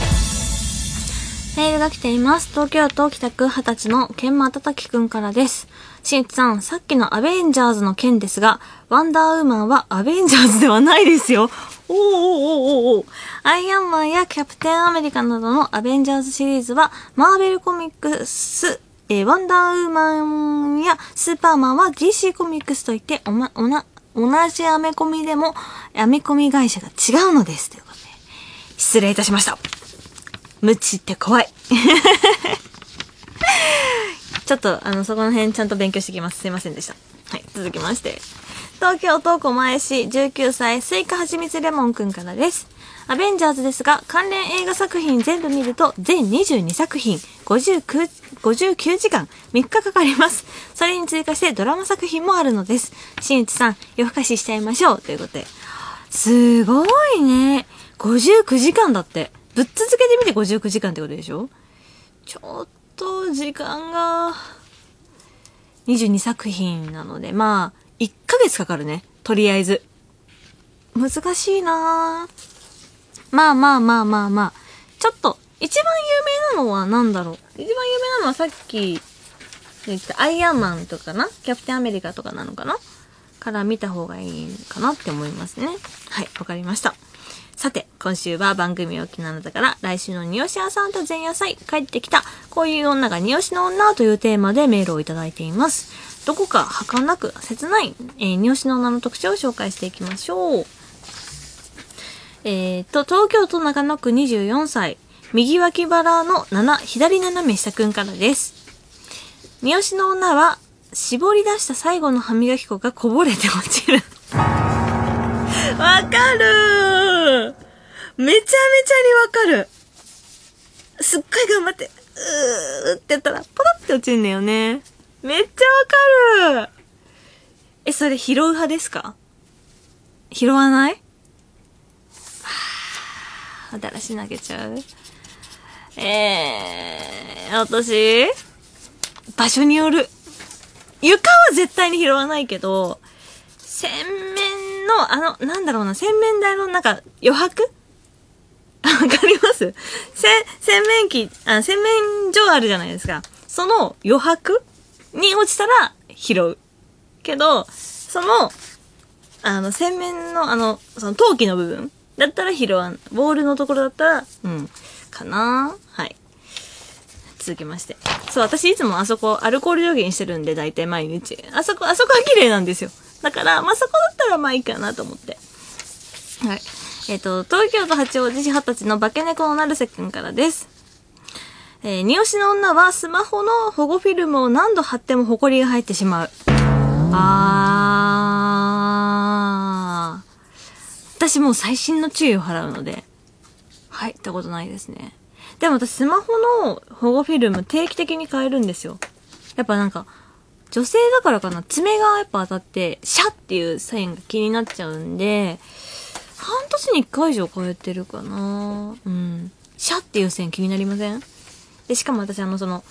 メールが来ています東京都北区二十歳の剣馬たたきくんからです新内さんさっきのアベンジャーズの件ですがワンダーウーマンはアベンジャーズではないですよおーおーおーおーおアイアンマンやキャプテンアメリカなどのアベンジャーズシリーズはマーベルコミックスえーワンダーウーマンやスーパーマンは DC コミックスといっておま、おな、同じアメコミでも、アメコミ会社が違うのです。ということで、失礼いたしました。無知って怖い。ちょっと、あの、そこの辺ちゃんと勉強してきます。すいませんでした。はい、続きまして。東京都狛江市19歳スイカはちみつレモンくんからです。アベンジャーズですが、関連映画作品全部見ると全22作品、59、59時間、3日かかります。それに追加してドラマ作品もあるのです。新内さん、夜更かししちゃいましょう。ということで。すごいね。59時間だって。ぶっ続けてみて59時間ってことでしょ？ちょっとと時間が、22作品なので、まあ、1ヶ月かかるね。とりあえず。難しいなまあまあまあまあまあ。ちょっと、一番有名なのは何だろう？一番有名なのはさっき言ったアイアンマンとかな？キャプテンアメリカとかなのかな？から見た方がいいかなって思いますね。はい、わかりました。さて、今週は番組をきなのだから、来週のニオシアさんと前夜祭、帰ってきた、こういう女がニオシの女というテーマでメールをいただいています。どこか儚く切ない、えー、ニオシの女の特徴を紹介していきましょう。えー、と、東京都中野区24歳、右脇腹の7、左斜め下くんからです。三好の女は、絞り出した最後の歯磨き粉がこぼれて落ちる。わかるめちゃめちゃにわかる。すっごい頑張って、うーってやったら、ポロって落ちるんだよね。めっちゃわかる。え、それ拾う派ですか？拾わない？だらし投げちゃう？えー、私、場所による。床は絶対に拾わないけど、洗面の、あの、なんだろうな、洗面台のなんか余白わかります？せ、洗面器、あ、洗面所あるじゃないですか。その余白に落ちたら拾う。けど、その、あの、洗面の、あの、その陶器の部分だったら拾わん。ボールのところだったら、うん、かな？はい。続きまして。そう、私いつもあそこ、アルコール除菌してるんで、大体毎日。あそこ、あそこは綺麗なんですよ。だから、まあ、そこだったらまあいいかなと思って。はい。えっ、と、東京都八王子市二十歳の化け猫の成瀬くんからです。えー、二押しの女はスマホの保護フィルムを何度貼っても埃が入ってしまう。あー。私もう最新の注意を払うので、入ったことないですね。でも私スマホの保護フィルム定期的に変えるんですよ。やっぱなんか、女性だからかな、爪がやっぱ当たって、シャッっていうサインが気になっちゃうんで、半年に1回以上変えてるかなうん。シャっていう線気になりません？で、しかも私あのその、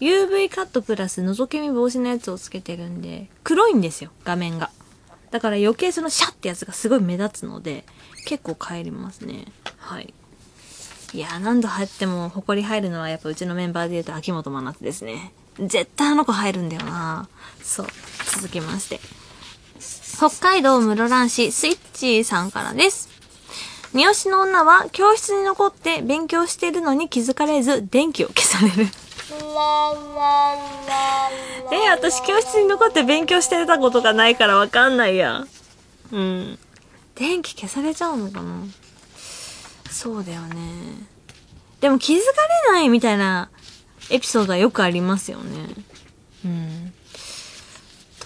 UV カットプラス覗き見防止のやつをつけてるんで、黒いんですよ、画面が。だから余計そのシャってやつがすごい目立つので、結構帰りますね。はい。いやー、何度入っても埃入るのはやっぱうちのメンバーで言うと秋元真夏ですね。絶対あの子入るんだよなそう。続きまして。北海道室蘭市スイッチーさんからです。三好の女は教室に残って勉強しているのに気づかれず電気を消される。え、私教室に残って勉強してたことがないからわかんないや。うん。電気消されちゃうのかな？そうだよね。でも気づかれないみたいなエピソードはよくありますよね。うん。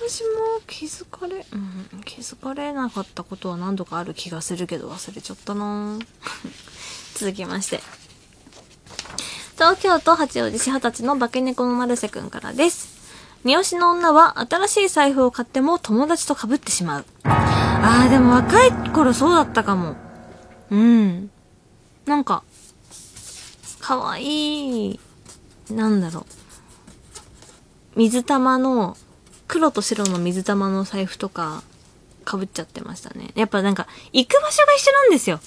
私も気づかれ、うん、気づかれなかったことは何度かある気がするけど忘れちゃったな *laughs* 続きまして。東京都八王子市二十歳の化け猫のマルセくんからです。三好の女は新しい財布を買っても友達と被ってしまう。あーでも若い頃そうだったかも。うん。なんか、かわいい、なんだろう。水玉の、黒と白の水玉の財布とか、被っちゃってましたね。やっぱなんか、行く場所が一緒なんですよ。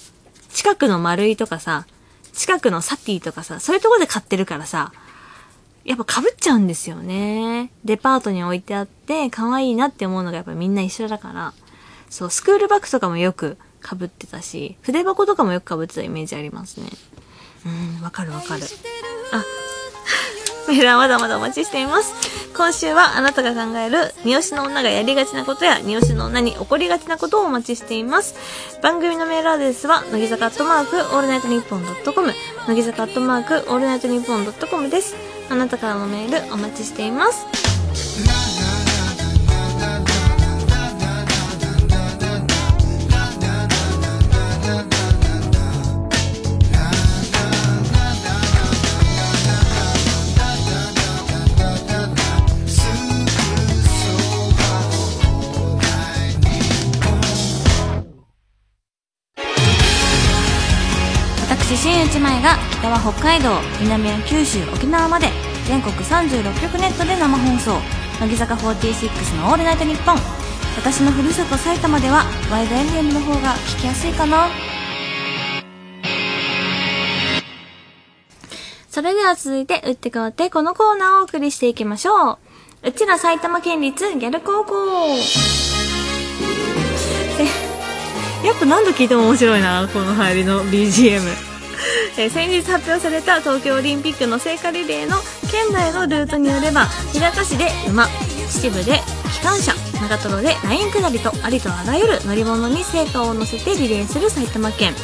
近くの丸いとかさ、近くのサティとかさ、そういうとこで買ってるからさ、やっぱ被っちゃうんですよね。デパートに置いてあって、可愛いなって思うのがやっぱみんな一緒だから。そう、スクールバッグとかもよく被ってたし、筆箱とかもよく被ってたイメージありますね。うん、わかるわかる。あ、メールはまだまだお待ちしています。今週はあなたが考える三十路の女がやりがちなことや三十路の女に起こりがちなことをお待ちしています。番組のメールアドレスは、乃木坂アットマークオールナイトニッポンドットコム、乃木坂アットマークオールナイトニッポンドットコムです。あなたからのメールお待ちしています。私新内前が北は北海道南は九州沖縄まで全国36局ネットで生放送。乃木坂46の「オールナイトニッポン」私のふるさと埼玉ではワイドエンディングの方が聞きやすいかな。それでは続いて打って変わってこのコーナーをお送りしていきましょう。うちら埼玉県立ギャル高校。えやっぱ何度聞いても面白いなこの入りの BGM *laughs* えー先日発表された東京オリンピックの聖火リレーの県内のルートによれば日高市で馬秩父で機関車長瀞でライン下りとありとあらゆる乗り物に聖火を乗せてリレーする埼玉県。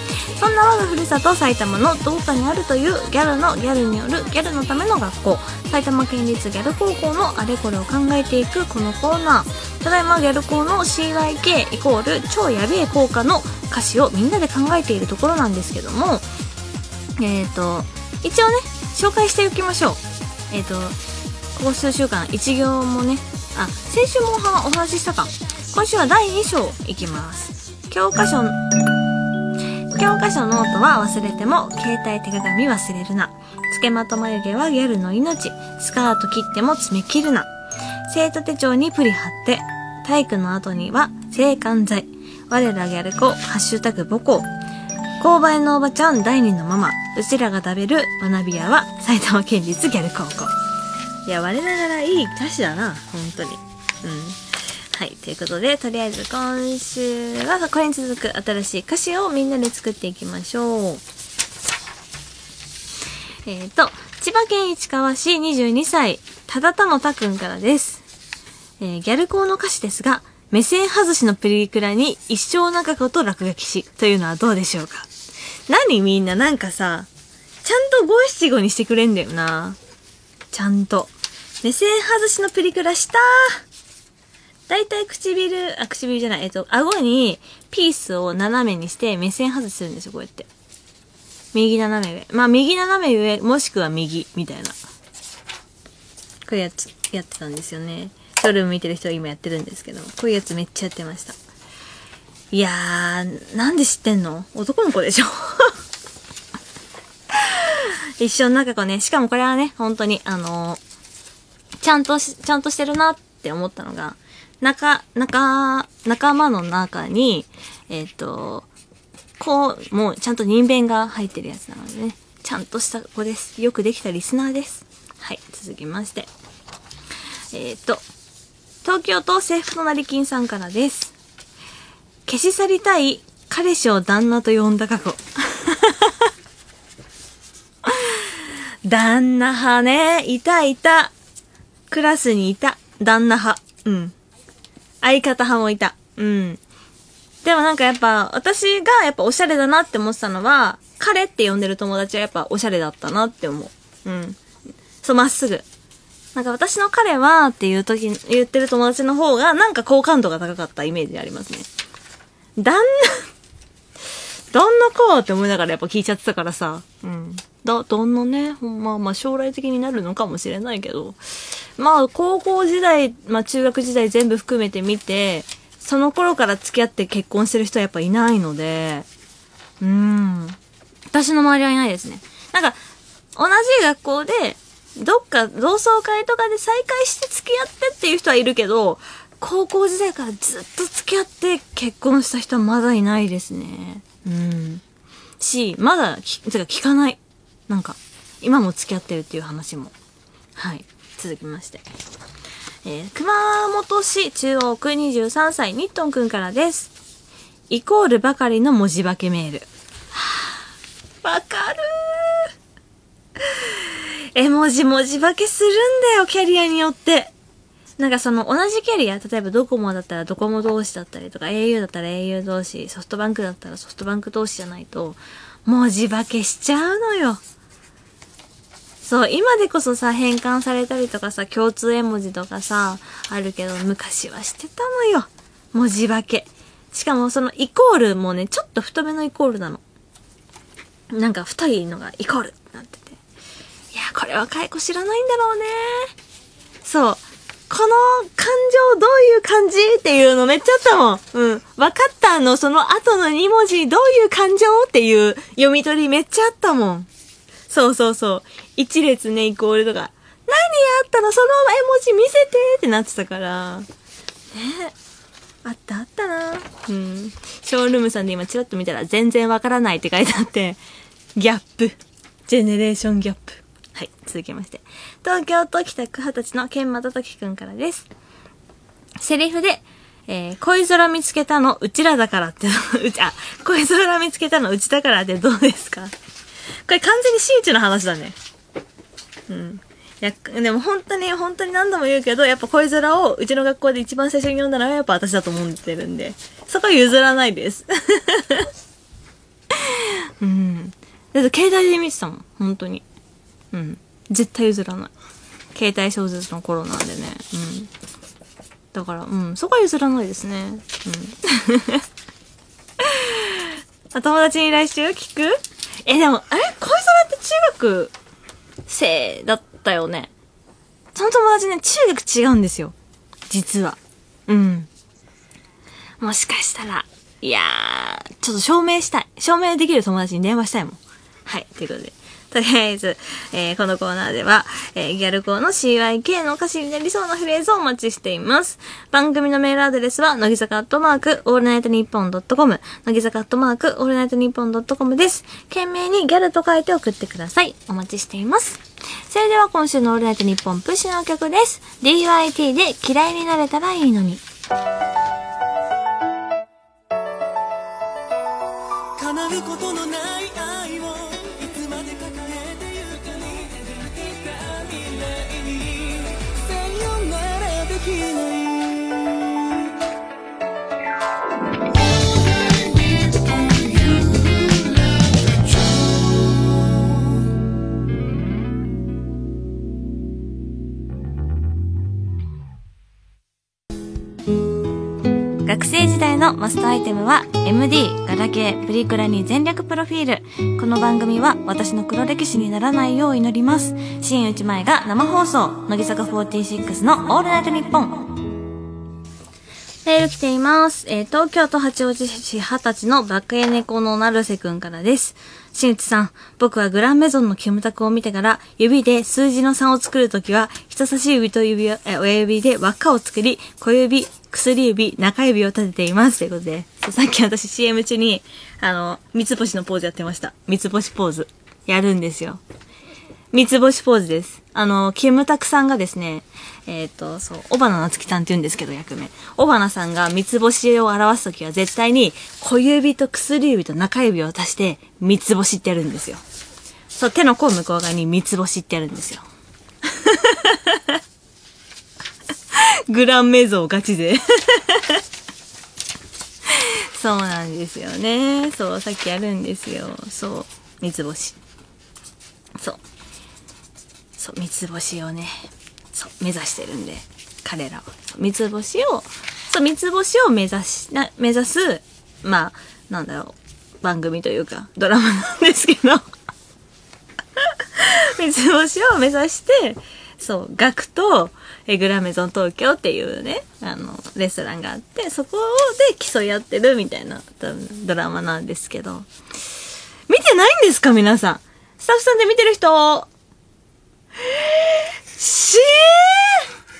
そんな我がふるさと埼玉のどこかにあるというギャルのギャルによるギャルのための学校。埼玉県立ギャル高校のあれこれを考えていくこのコーナー。ただいまギャル校の CYK イコール超やべえ効果の歌詞をみんなで考えているところなんですけどもえっ、と一応ね紹介しておきましょう。えっ、とここ数週間一行もねあ先週もお話ししたか。今週は第2章いきます。教科書教科書ノートは忘れても携帯手鏡忘れるな。つけまと眉毛はギャルの命。スカート切っても爪切るな。生徒手帳にプリ貼って。体育の後には制汗剤我らギャル子ハッシュタグ母校。購買のおばちゃん第二のママ。うちらが食べる学び屋は埼玉県立ギャル高校。いや我ながらいい歌詞だな本当に。うん。はいということでとりあえず今週はこれに続く新しい歌詞をみんなで作っていきましょう。えっ、と千葉県市川市22歳ただたのたくんからです。えーギャル校の歌詞ですが、目線外しのプリクラに一生中子と落書きし、というのはどうでしょうか？何みんななんかさ、ちゃんと五七五にしてくれんだよな。ちゃんと。目線外しのプリクラしただいたい唇、あ、唇じゃない、えっと、顎にピースを斜めにして目線外しするんですよ、こうやって。右斜め上。まあ、右斜め上、もしくは右、みたいな。これやつ、やってたんですよね。ショールーム見てる人は今やってるんですけど、こういうやつめっちゃやってました。いやー、なんで知ってんの？男の子でしょ？*laughs* 一緒の中子ね、しかもこれはね、本当に、あのーちゃんとし、ちゃんとしてるなって思ったのが、仲、仲、仲間の中に、えっ、と、こう、もうちゃんと人弁が入ってるやつなのでね、ちゃんとした子です。よくできたリスナーです。はい、続きまして。えっ、と、東京都制服の成金さんからです。消し去りたい彼氏を旦那と呼んだ過去。*laughs* 旦那派ね。いたいた。クラスにいた。旦那派。うん。相方派もいた。うん。でもなんかやっぱ、私がやっぱおしゃれだなって思ってたのは、彼って呼んでる友達はやっぱおしゃれだったなって思う。うん。そう、まっすぐ。なんか私の彼はっていう時に言ってる友達の方がなんか好感度が高かったイメージありますね。旦那、旦那かって思いながらやっぱ聞いちゃってたからさ。うん。だ、旦那ね。ほんま、まあ将来的になるのかもしれないけど。まあ高校時代、まあ中学時代全部含めて見て、その頃から付き合って結婚してる人はやっぱいないので、うーん。私の周りはいないですね。なんか、同じ学校で、どっか同窓会とかで再会して付き合ってっていう人はいるけど、高校時代からずっと付き合って結婚した人はまだいないですね。うん。し、まだき、てか聞かない。なんか、今も付き合ってるっていう話も。はい。続きまして。えー熊本市中央区23歳ニットンくんからです。イコールばかりの文字化けメール。は *sighs* ぁわかるー。絵文字文字化けするんだよ、キャリアによって。なんかその同じキャリア、例えばドコモだったらドコモ同士だったりとか、au だったら au 同士、ソフトバンクだったらソフトバンク同士じゃないと、文字化けしちゃうのよ。そう、今でこそさ、変換されたりとかさ、共通絵文字とかさ、あるけど、昔はしてたのよ。文字化け。しかもそのイコールもね、ちょっと太めのイコールなの。なんか太いのがイコールなってて。いや、これ若い子知らないんだろうね。そう。この感情どういう感じっていうのめっちゃあったもん。うん。分かったの、その後の2文字どういう感情っていう読み取りめっちゃあったもん。そうそうそう。一列ね、イコールとか。何あったのその絵文字見せてってなってたから。ねあったあったなうん。ショールームさんで今チラッと見たら全然わからないって書いてあって、ギャップ。ジェネレーションギャップ。はい、続きまして。東京都北区二十歳の剣又時くんからです。セリフで、えー恋空見つけたのうちらだからって、*laughs* うち、あ、恋空見つけたのうちだからってどうですか？これ完全に真打の話だね。うん。いや、でも本当に、本当に何度も言うけど、やっぱ恋空をうちの学校で一番最初に読んだのはやっぱ私だと思ってるんで、そこは譲らないです。*laughs* うん。だって携帯で見てたもん、本当に。うん。絶対譲らない。携帯小説の頃なんでね。うん。だから、うん。そこは譲らないですね。うん。*laughs* あ友達に来週聞く？え、でも、あれ？恋空って中学生だったよね。その友達ね、中学違うんですよ。実は。うん。もしかしたら、いやー、ちょっと証明したい。証明できる友達に電話したいもん。はい、ということで。*laughs* とりあえず、えーこのコーナーでは、えーギャルコーの CYK の歌詞になりそうなフレーズをお待ちしています。番組のメールアドレスは、乃木坂アットマーク、オールナイトニッポンドットコム、乃木坂アットマーク、オールナイトニッポンドットコムです。件名にギャルと書いて送ってください。お待ちしています。それでは今週のオールナイトニッポンプッシュの曲です。DYT で嫌いになれたらいいのに。叶うことのない AI 時代のマストアイテムは MD、ガラケー、プリクラに全略プロフィール。この番組は私の黒歴史にならないよう祈ります。新内前が生放送、乃木坂46のオールナイトニッポン。メール来ています。えー東京都八王子市二十歳のバクエ猫の成瀬くんからです。新内さん、僕はグランメゾンのキムタクを見てから、指で数字の3を作るときは、人差し指と指、え親指で輪っかを作り、小指、薬指、中指を立てています。ということで、さっき私 CM 中に、あの、三つ星のポーズやってました。三つ星ポーズ。やるんですよ。三つ星ポーズです。あの、キムタクさんがですね、えっ、と、そう、小花夏樹さんって言うんですけど、役名。小花さんが三つ星を表すときは絶対に小指と薬指と中指を足して三つ星ってやるんですよ。そう、手の甲向こう側に三つ星ってやるんですよ。*laughs* グランメゾンガチで。*laughs* そうなんですよね。そう、さっきやるんですよ。そう、三つ星。そう。そう、三つ星をね、そう、目指してるんで、彼らは。三つ星を、そう、三つ星を目指し、な、目指す、まあ、なんだろう、番組というか、ドラマなんですけど、*laughs* 三つ星を目指して、そう、ガクと、えグラメゾン東京っていうね、あの、レストランがあって、そこで競い合ってるみたいなドラマなんですけど、見てないんですか皆さん？スタッフさんで見てる人？しー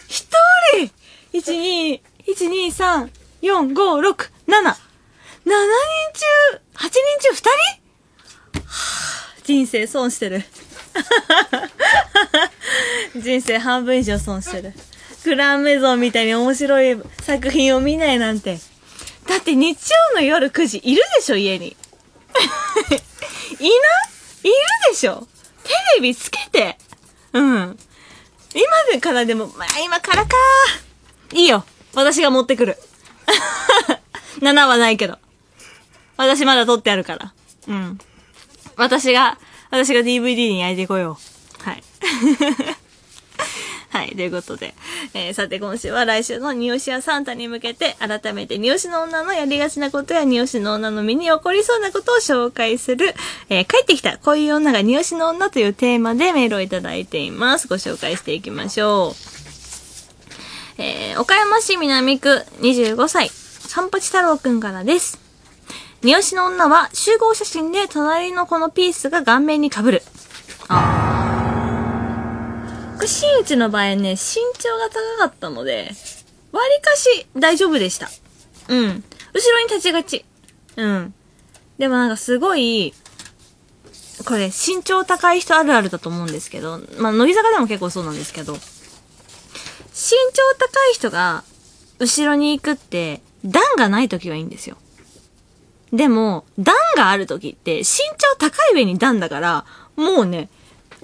一人一二、一二三、四、五、六、七。七人中、八人中二人？はぁ人生損してる。*laughs* 人生半分以上損してる。グランメゾンみたいに面白い作品を見ないなんて。だって日曜の夜9時いるでしょ家に。*laughs* いな？いいるでしょテレビつけて。うん。今からでも、まあ今からか。いいよ。私が持ってくる。*laughs* 7はないけど。私まだ撮ってあるから。うん。私が、私が DVD に焼いてこよう。はい。*laughs* はい。ということで。えーさて今週は来週のニオシやサンタに向けて、改めてニオシの女のやりがちなことやニオシの女の身に起こりそうなことを紹介する、えー帰ってきた、こういう女がニオシの女というテーマでメールをいただいています。ご紹介していきましょう。えー岡山市南区25歳、三八太郎くんからです。ニオシの女は集合写真で隣のこのピースが顔面に被る。あ。これ、新内の場合ね、身長が高かったので、割かし大丈夫でした。うん。後ろに立ちがち。うん。でもなんかすごい、これ身長高い人あるあるだと思うんですけど、まあ、乃木坂でも結構そうなんですけど、身長高い人が後ろに行くって、段がない時はいいんですよ。でも、段がある時って、身長高い上に段だから、もうね、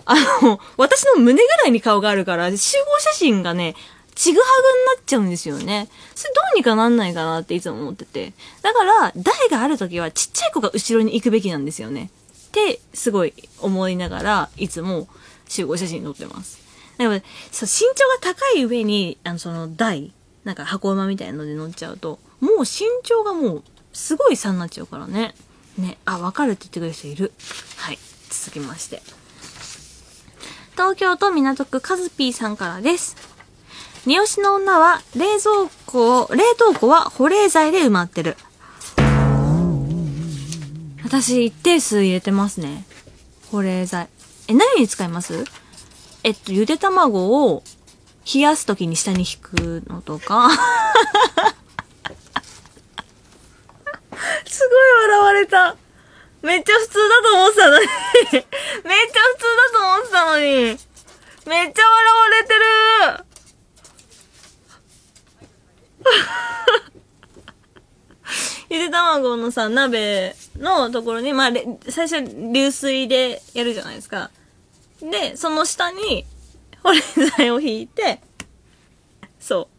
あの、私の胸ぐらいに顔があるから、集合写真がね、ちぐはぐになっちゃうんですよね。それどうにかなんないかなっていつも思ってて。だから、台がある時はちっちゃい子が後ろに行くべきなんですよね。って、すごい思いながら、いつも集合写真撮ってます。だから、そう、身長が高い上に、あの、その台、なんか箱馬みたいなので乗っちゃうと、もう身長がもう、すごい差になっちゃうからね。ね、あ、わかるって言ってくれる人いる。はい。続きまして。東京都港区カズピーさんからです。二押しの女は冷蔵庫を、冷凍庫は保冷剤で埋まってる。私一定数入れてますね。保冷剤。え、何に使います？えっと、ゆで卵を冷やすときに下に引くのとか。すごい笑われた。めっちゃ普通だと思ってたのに。*laughs* めっちゃ普通だと思ってたのに。めっちゃ笑われてる。*laughs* ゆで卵のさ、鍋のところに、まあ、最初流水でやるじゃないですか。で、その下に保冷剤を引いて、そう。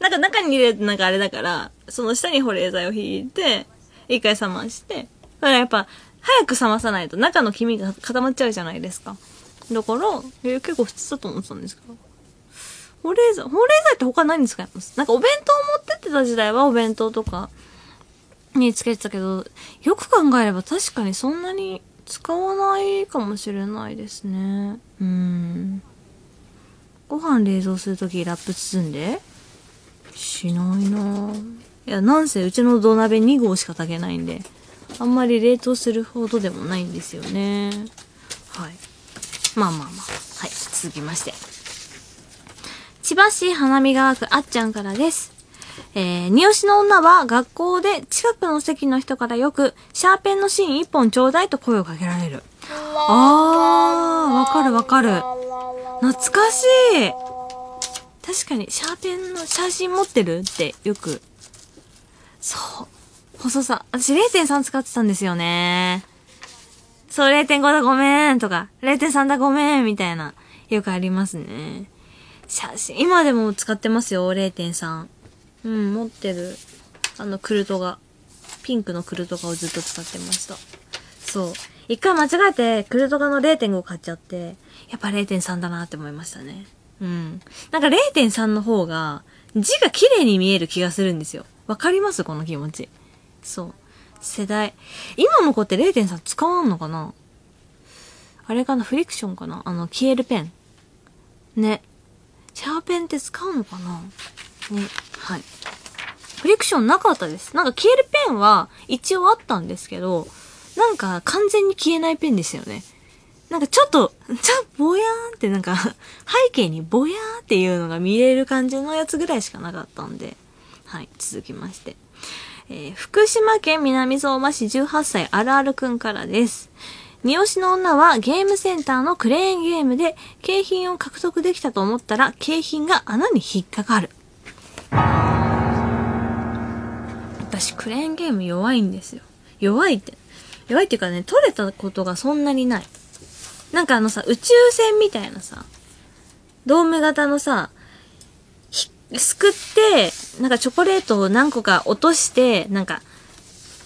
なんか中に入れるとなんかあれだから、その下に保冷剤を引いて、一回冷まして、だからやっぱ、早く冷まさないと中の黄身が固まっちゃうじゃないですか。だから、えー結構普通だと思ってたんですけど。保冷剤、保冷剤って他何に使いますなんかお弁当持ってってた時代はお弁当とかにつけてたけど、よく考えれば確かにそんなに使わないかもしれないですね。うん。ご飯冷蔵するときラップ包んでしないなぁいや、なんせうちの土鍋2合しか炊けないんで、あんまり冷凍するほどでもないんですよね。はい。まあまあまあ。はい。続きまして。千葉市花見川区あっちゃんからです。えー、二押しの女は学校で近くの席の人からよく、シャーペンの芯一本ちょうだいと声をかけられる。あー、わかるわかる。懐かしい。確かに、シャーペンの写真持ってるってよく。そう。細さ。私0.3使ってたんですよね。そう、0.5だごめんとか、0.3だごめんみたいな、よくありますね。写真、今でも使ってますよ、0.3。うん、持ってる。あの、クルトが。ピンクのクルトガをずっと使ってました。そう。一回間違えて、クルトガの0.5買っちゃって、やっぱ0.3だなって思いましたね。うん。なんか0.3の方が、字が綺麗に見える気がするんですよ。わかります？この気持ち。そう。世代。今の子って0.3使わんのかな？あれかな？フリクションかな？あの、消えるペン。ね。シャーペンって使うのかな？ね。はい。フリクションなかったです。なんか消えるペンは一応あったんですけど、なんか完全に消えないペンでしたよね。なんかちょっと、ちょぼやーんってなんか、背景にぼやーっていうのが見れる感じのやつぐらいしかなかったんで。はい、続きまして。えー福島県南相馬市18歳あるあるくんからです。三好の女はゲームセンターのクレーンゲームで景品を獲得できたと思ったら景品が穴に引っかかる。私クレーンゲーム弱いんですよ。弱いって。弱いっていうかね、取れたことがそんなにない。なんかあのさ、宇宙船みたいなさ、ドーム型のさ、すくって、なんかチョコレートを何個か落として、なんか、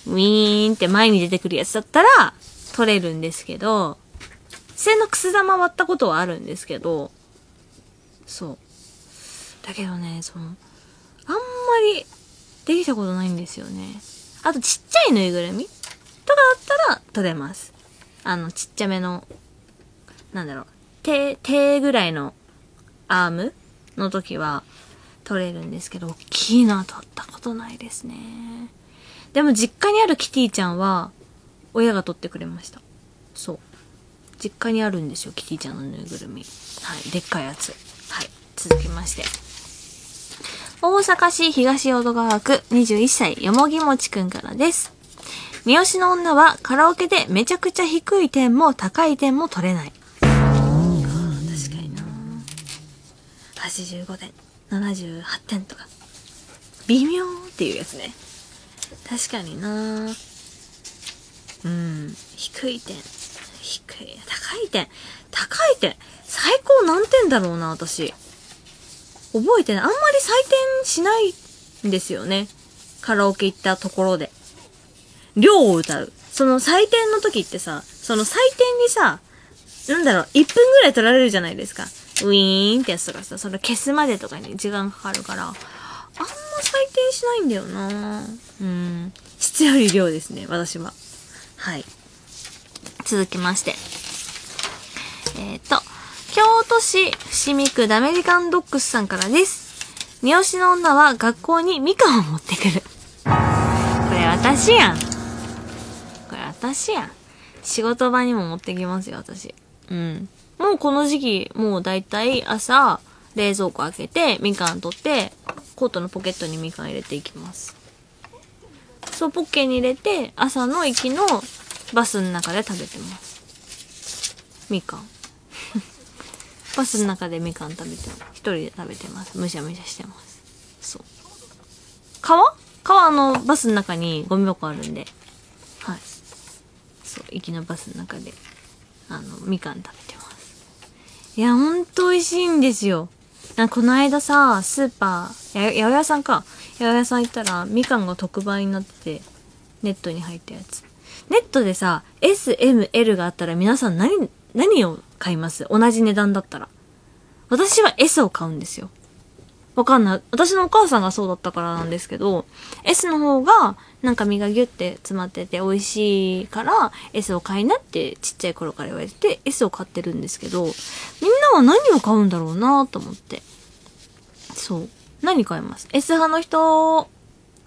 ウィーンって前に出てくるやつだったら、取れるんですけど、線のくす玉割ったことはあるんですけど、そう。だけどね、その、あんまりできたことないんですよね。あとちっちゃいぬいぐるみとかだったら取れます。あの、ちっちゃめの、なんだろう、手、手ぐらいのアームの時は取れるんですけど、大きいのは取ったことないですね。でも実家にあるキティちゃんは、親が取ってくれました。そう。実家にあるんですよ、キティちゃんのぬいぐるみ。はい、でっかいやつ。はい、続きまして。大阪市東淀川区21歳よもぎもちくんからです。三好の女はカラオケでめちゃくちゃ低い点も高い点も取れない。85点、78点とか。微妙っていうやつね。確かになうん。低い点。低い。高い点。高い点。最高何点だろうな、私。覚えてない。あんまり採点しないんですよね。カラオケ行ったところで。量を歌う。その採点の時ってさ、その採点にさ、なんだろう、1分ぐらい取られるじゃないですか。ウィーンってやつとかさ、それ消すまでとかに時間かかるから、あんま採点しないんだよなうん。質より量ですね、私は。はい。続きまして。えっ、と、京都市伏見区ダメリカンドッグスさんからです。三好の女は学校にみかんを持ってくる。これ私やん。これ私やん。仕事場にも持ってきますよ、私。うん。もうこの時期、もうだいたい朝、冷蔵庫開けて、みかん取って、コートのポケットにみかん入れていきます。そう、ポッケに入れて、朝の行きのバスの中で食べてます。みかん。*laughs* バスの中でみかん食べてます。一人で食べてます。むしゃむしゃしてます。そう。川？川のバスの中にゴミ箱あるんで。はい。そう、行きのバスの中で、あの、みかん食べてます。いや、ほんと美味しいんですよ。なこの間さ、スーパー、や、八百屋さんか。八百屋さん行ったら、みかんが特売になってて、ネットに入ったやつ。ネットでさ、S、M、L があったら皆さん何、何を買います？同じ値段だったら。私は S を買うんですよ。わかんない。私のお母さんがそうだったからなんですけど、S の方が、なんか身がギュッて詰まってて美味しいから S を買いなってちっちゃい頃から言われてて S を買ってるんですけど、みんなは何を買うんだろうなと思って。そう。何買います ?S 派の人、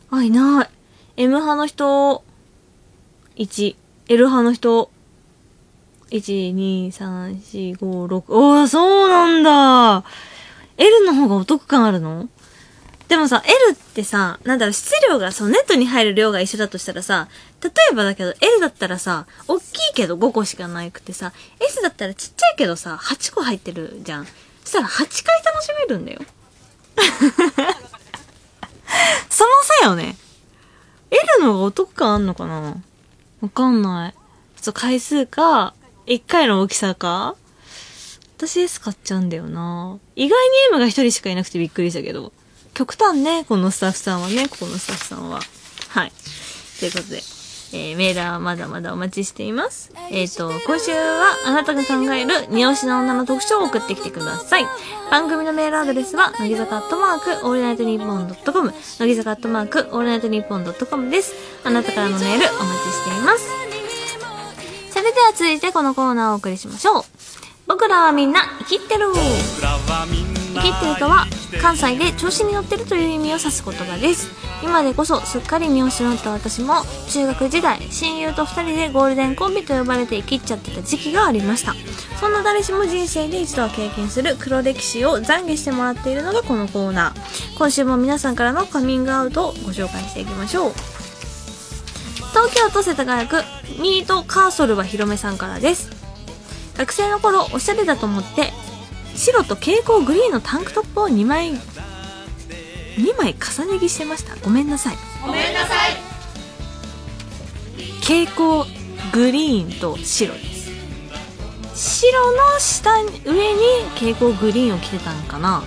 あ、いない。M 派の人、1。L 派の人、1、2、3、4、5、6。おー、そうなんだ。L の方がお得感あるの？でもさ、L ってさ、なんだろ、質量が、そのネットに入る量が一緒だとしたらさ、例えばだけど、L だったらさ、大きいけど5個しかなくてさ、S だったらちっちゃいけどさ、8個入ってるじゃん。そしたら8回楽しめるんだよ。*laughs* その差よね。L の方がお得感あんのかな？わかんない。ちょっと回数か、1回の大きさか？私 S 買っちゃうんだよな意外に M が1人しかいなくてびっくりしたけど。極端ね、このスタッフさんはね、ここのスタッフさんは。はい。ということで、えー、メールはまだまだお待ちしています。えっ、と、今週はあなたが考える二押しの女の特徴を送ってきてください。番組のメールアドレスは、乃木坂アットマーク、オールナイトニッポンドットコム、乃木坂アットマーク、オールナイトニッポンドットコムです。あなたからのメールお待ちしています。それでは続いてこのコーナーをお送りしましょう。僕らはみんな生きってる。生きってるとは関西で調子に乗ってるという意味を指す言葉です。今でこそすっかり見失った私も中学時代親友と2人でゴールデンコンビと呼ばれて生きっちゃってた時期がありました。そんな誰しも人生で一度は経験する黒歴史を懺悔してもらっているのがこのコーナー。今週も皆さんからのカミングアウトをご紹介していきましょう。東京都世田谷区ミートカーソルは広めさんからです学生の頃おしゃれだと思って白と蛍光グリーンのタンクトップを2枚2枚重ね着してました。ごめんなさい。ごめんなさい。蛍光グリーンと白です。白の下に上に蛍光グリーンを着てたんかな。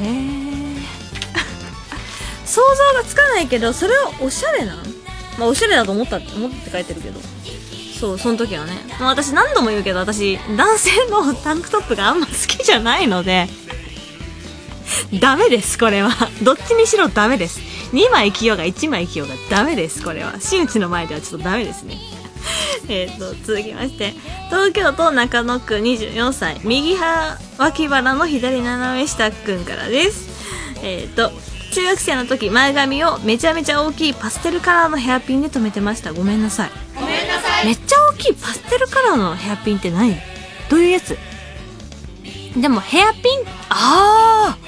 へえ。*laughs* 想像がつかないけどそれはおしゃれなん？まあおしゃれだと思ったって思って書いてるけどそうその時はね、まあ、私何度も言うけど私男性の *laughs* タンクトップがあんま好きじゃないのでダメですこれは。どっちにしろダメです。2枚着ようが1枚着ようがダメですこれは。真打の前ではちょっとダメですね。*laughs* えっと続きまして。東京都中野区24歳。右は脇腹の左斜め下くんからです。えっ、と中学生の時前髪をめちゃめちゃ大きいパステルカラーのヘアピンで留めてました。ごめんなさい。ごめっちゃ大きいパステルカラーのヘアピンって何どういうやつ？でもヘアピン？ああ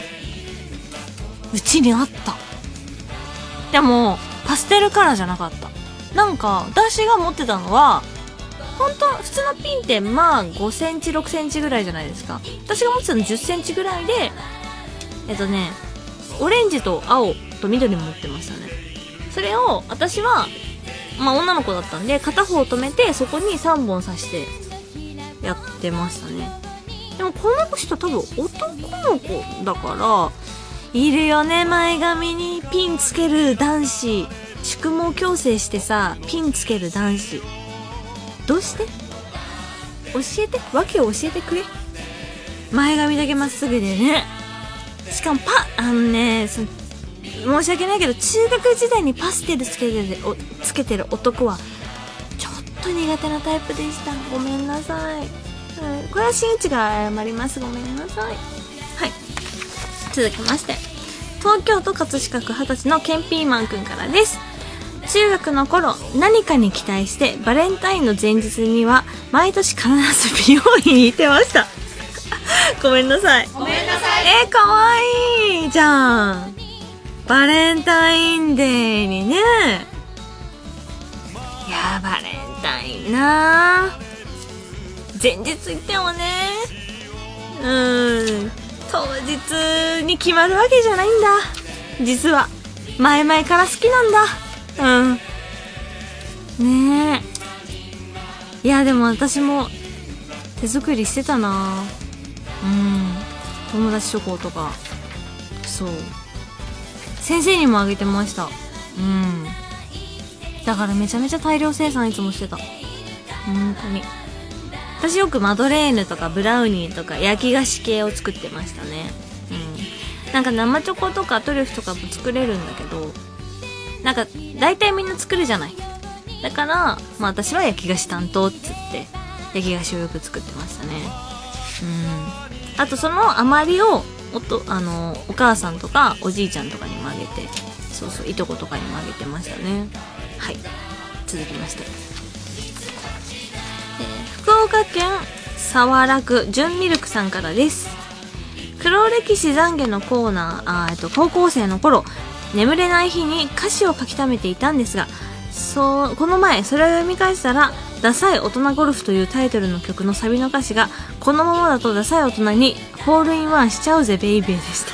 うちにあった。でもパステルカラーじゃなかった。なんか私が持ってたのは本当普通のピンってまあ5センチ6センチぐらいじゃないですか。私が持ってたの10センチぐらいでえっとねオレンジと青と緑も持ってましたね。それを私はまあ女の子だったんで片方止めてそこに3本刺してやってましたね。でもこの人多分男の子だからいるよね前髪に。ピンつける男子。宿毛矯正してさピンつける男子。どうして？教えて。訳を教えてくれ。前髪だけまっすぐでね。しかもパあのねそ申し訳ないけど中学時代にパステルつけてるおつけてる男はちょっと苦手なタイプでした。ごめんなさい、はい、これは新内が謝ります。ごめんなさい。はい。続きまして。東京都葛飾区二十歳のケンピーマンくんからです。中学の頃何かに期待してバレンタインの前日には毎年必ず美容院に行ってました。ごめんなさい。ごめんなさい。えー、かわいい。じゃんバレンタインデーにね。いやバレンタインな。前日行ってもね。うん。当日に決まるわけじゃないんだ。実は。前々から好きなんだ。うん。ねえ。いやでも私も手作りしてたな。うん。友達チョコとか。そう。先生にもあげてました。うん。だからめちゃめちゃ大量生産いつもしてた。本当に。私よくマドレーヌとかブラウニーとか焼き菓子系を作ってましたね。うん。なんか生チョコとかトリュフとかも作れるんだけどなんか大体みんな作るじゃない。だからまあ私は焼き菓子担当っつって焼き菓子をよく作ってましたね。うん。あとその余りをおとあのお母さんとかおじいちゃんとかにもあげてそうそういとことかにもあげてましたね。はい。続きまして、えー福岡県早良区純ミルクさんからです。黒歴史懺悔のコーナーあー、えっと、高校生の頃眠れない日に歌詞を書き溜めていたんですがそうこの前それを読み返したら「ダサい大人ゴルフ」というタイトルの曲のサビの歌詞がこのままだとダサい大人にホールインワンしちゃうぜベイベーでした。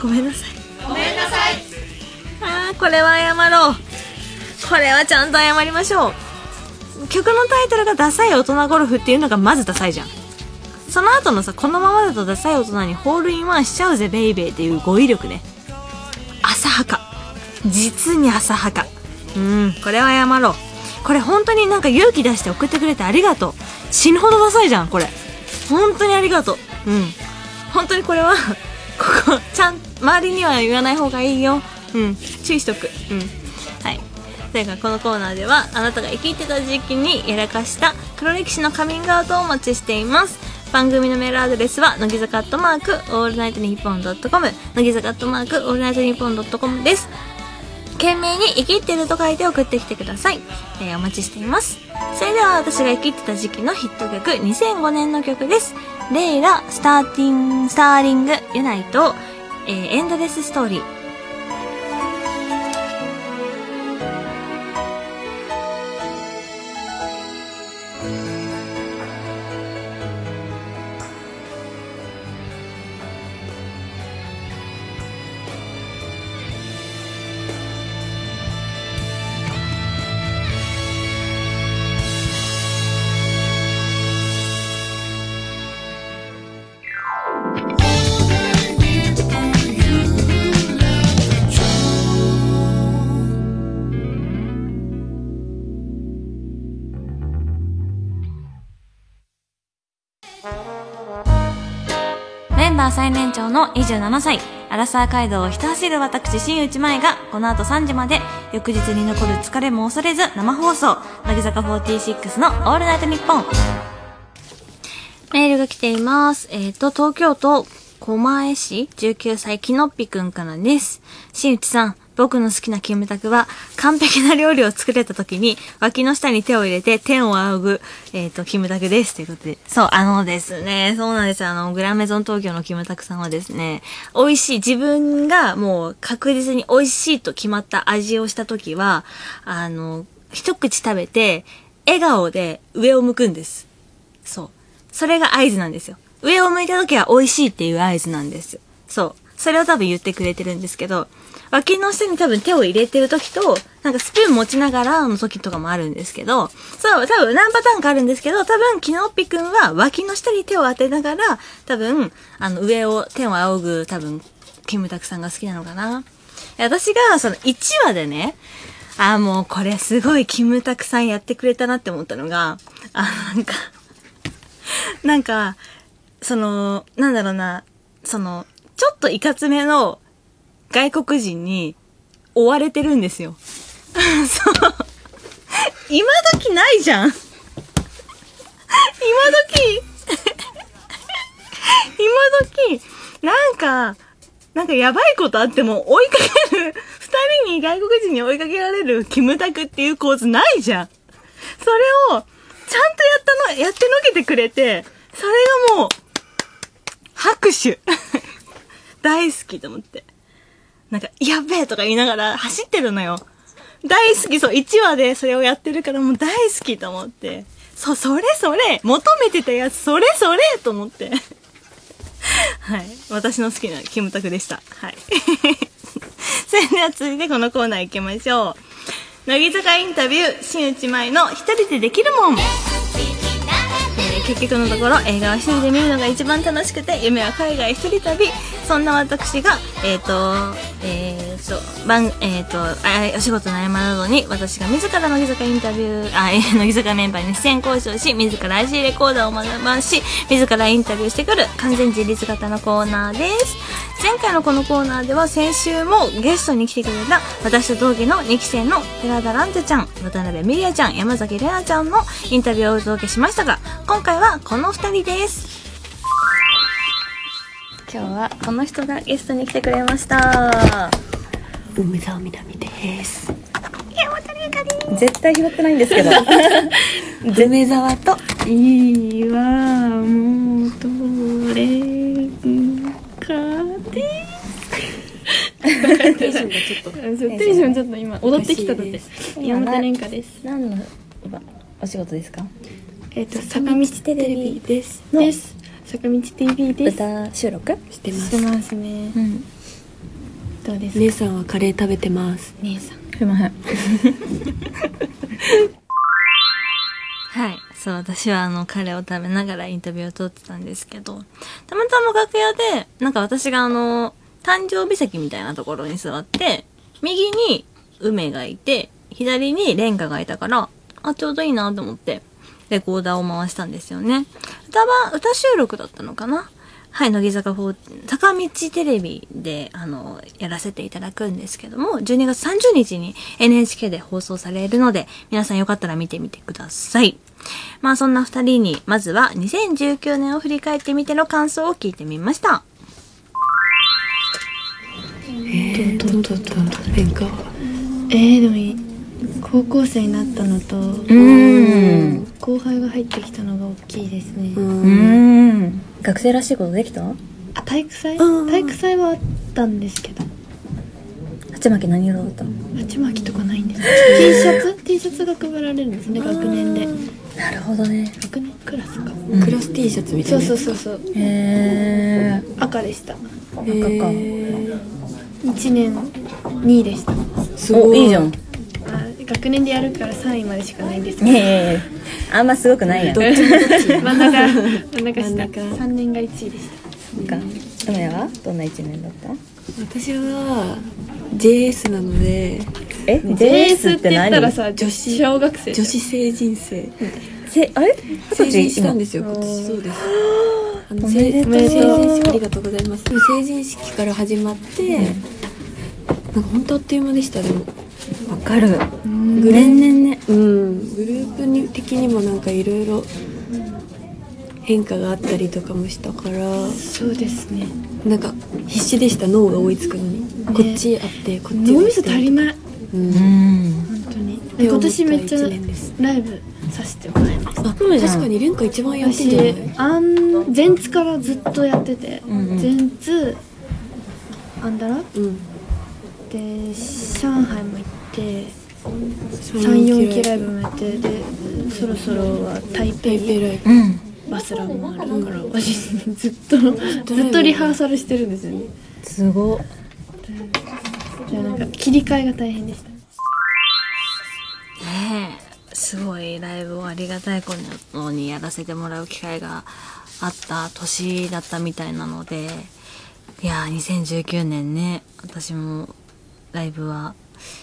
ごめんなさい。ごめんなさいあーこれは謝ろう。これはちゃんと謝りましょう。曲のタイトルが「ダサい大人ゴルフ」っていうのがまずダサいじゃん。その後のさこのままだとダサい大人にホールインワンしちゃうぜベイベーっていう語彙力ね。浅はか。実に浅はか。うん。これは謝ろう。これ本当になんか勇気出して送ってくれてありがとう。死ぬほどダサいじゃんこれ。本当にありがとう。うん。本当にこれは *laughs* ここちゃん周りには言わない方がいいよ。うん。注意しとく。うん。はい。というかこのコーナーではあなたがイキってた時期にやらかした黒歴史のカミングアウトをお待ちしています。番組のメールアドレスは乃木坂アットマークオールナイトニッポンドットコム。乃木坂アットマークオールナイトニッポンドットコムです。懸命に生きってると書いて送ってきてください、えーお待ちしています。それでは私が生きってた時期のヒット曲2005年の曲です。レイラスターティンスターリングユナイト、えーエンドレスストーリー。長の27歳、アラサー街道をひた走る私、新内前が、この後3時まで、翌日に残る疲れも恐れず、生放送、乃木坂46のオールナイトニッポン。メールが来ています。えっ、と、東京都狛江市19歳きのっぴくんからです。新内さん、僕の好きなキムタクは、完璧な料理を作れた時に、脇の下に手を入れて天を仰ぐ、えっ、と、キムタクです。ということで。そう、あのですね、そうなんです。あの、グランメゾン東京のキムタクさんはですね、美味しい、自分がもう確実に美味しいと決まった味をした時は、あの、一口食べて、笑顔で上を向くんです。そう。それが合図なんですよ。上を向いた時は美味しいっていう合図なんです。そう。それを多分言ってくれてるんですけど、脇の下に多分手を入れてる時と、なんかスプーン持ちながらの時とかもあるんですけど、そう、多分何パターンかあるんですけど、多分、キノッピくんは脇の下に手を当てながら、多分、あの、上を、天を仰ぐ、多分、キムタクさんが好きなのかな。私が、その、1話でね、あもうこれすごいキムタクさんやってくれたなって思ったのが、あ、なんか、なんか、その、なんだろうな、その、ちょっといかつめの外国人に追われてるんですよ。*laughs* そう。今時ないじゃん。今時 *laughs* 今時なんか、なんかやばいことあっても追いかける、二人に外国人に追いかけられるキムタクっていう構図ないじゃん。それを、ちゃんとやったの、やってのけてくれて、それがもう、拍手。*laughs* 大好きと思って。なんか、やべえとか言いながら走ってるのよ。大好き、そう、1話でそれをやってるからもう大好きと思って。そう、それそれ求めてたやつ、それそれと思って。はい。私の好きなキムタクでした。はい。*laughs* それでは続いてこのコーナー行きましょう。乃木坂インタビュー、新内前の一人でできるもん。えー結局のところ映画は一人で見るのが一番楽しくて夢は海外一人旅そんな私が、えっ、と、えっ、と、番、えっ、と、あお仕事の合間などに、私が自ら乃木坂インタビュー、あ、え *laughs* 乃木坂メンバーに出演交渉し、自ら IC レコーダーを学ばし、自らインタビューしてくる完全自立型のコーナーです。前回のこのコーナーでは先週もゲストに来てくれた私と同期の2期生の寺田蘭テちゃん、渡辺美里ちゃん、山崎玲奈ちゃんのインタビューをお届けしましたが、今回はこの2人です。今日はこの人がゲストに来てくれました。梅沢みなみです。絶対拾ってないんですけど。*laughs* 梅沢と、いいわもうどれかでテンションがちょっと。テンションちょっと今踊ってきたので山田蓮香です何の今お仕事ですか？えっ、と坂道テレビですです坂道 TV です歌収録してますしてますねうん。どうですか？姉さんはカレー食べてます姉さんすいません。*laughs* はい。そう、私はあの、カレーを食べながらインタビューを撮ってたんですけど、たまたま楽屋で、なんか私があの、誕生日席みたいなところに座って、右に梅がいて、左に蓮華がいたから、あ、ちょうどいいなと思って、レコーダーを回したんですよね。歌は、歌収録だったのかな？はい、乃木坂4、坂道テレビで、あの、やらせていただくんですけども、12月30日に NHK で放送されるので、皆さんよかったら見てみてください。まあそんな二人に、まずは2019年を振り返ってみての感想を聞いてみました。えー、でもいい高校生になったのとうん。後輩が入ってきたのが大きいですね。学生らしいことできた？あ体育祭？うん。体育祭はあったんですけど。鉢巻き何色だった？の鉢巻きとかないんです。T シャツ？T シャツが配られるんですね学年で。なるほどね。学年クラスか。クラス T シャツみたいそうなそうそうそう。へー。赤でした。へ赤か。ー。1年2位でした。お、すごいいいじゃん。あ学年でやるから3位までしかないんですけいやいやいやあんますごくないやん。どっちもどっちど真ん中 *laughs* 真ん中下。真ん中。3年が1位でした。そっか。梅は？どんな一年だった？私は JS なので。え？JS って言ったらさ女子。小学生。女子成人生せ、あれ？成人したんですよ今。今年そうです。あの成人式ありがとうございます。成人式から始まって、なんか本当あっという間でしたでもわかる。グル年々ね。うん。グループに的にもなんかいろいろ変化があったりとかもしたから。そうですね。なんか必死でした。脳が追いつくのに、こっちあってこっち脳みそ足りい、ない。うん。うん。本当に。で今年めっちゃライブさせてもらいました。あ確かに蓮華一番やってんじゃない？私あん前ツからずっとやってて、んうん。前ツアンダラ？うん。で上海も行って34期ライブもやってでそろそろは台北。バスラもあるから私ずっとずっとリハーサルしてるんですよねすごっ。じゃあなんか切り替えが大変でしたねえ、すごいライブをありがたいことにやらせてもらう機会があった年だったみたいなので、いやー、2019年ね、私もライブは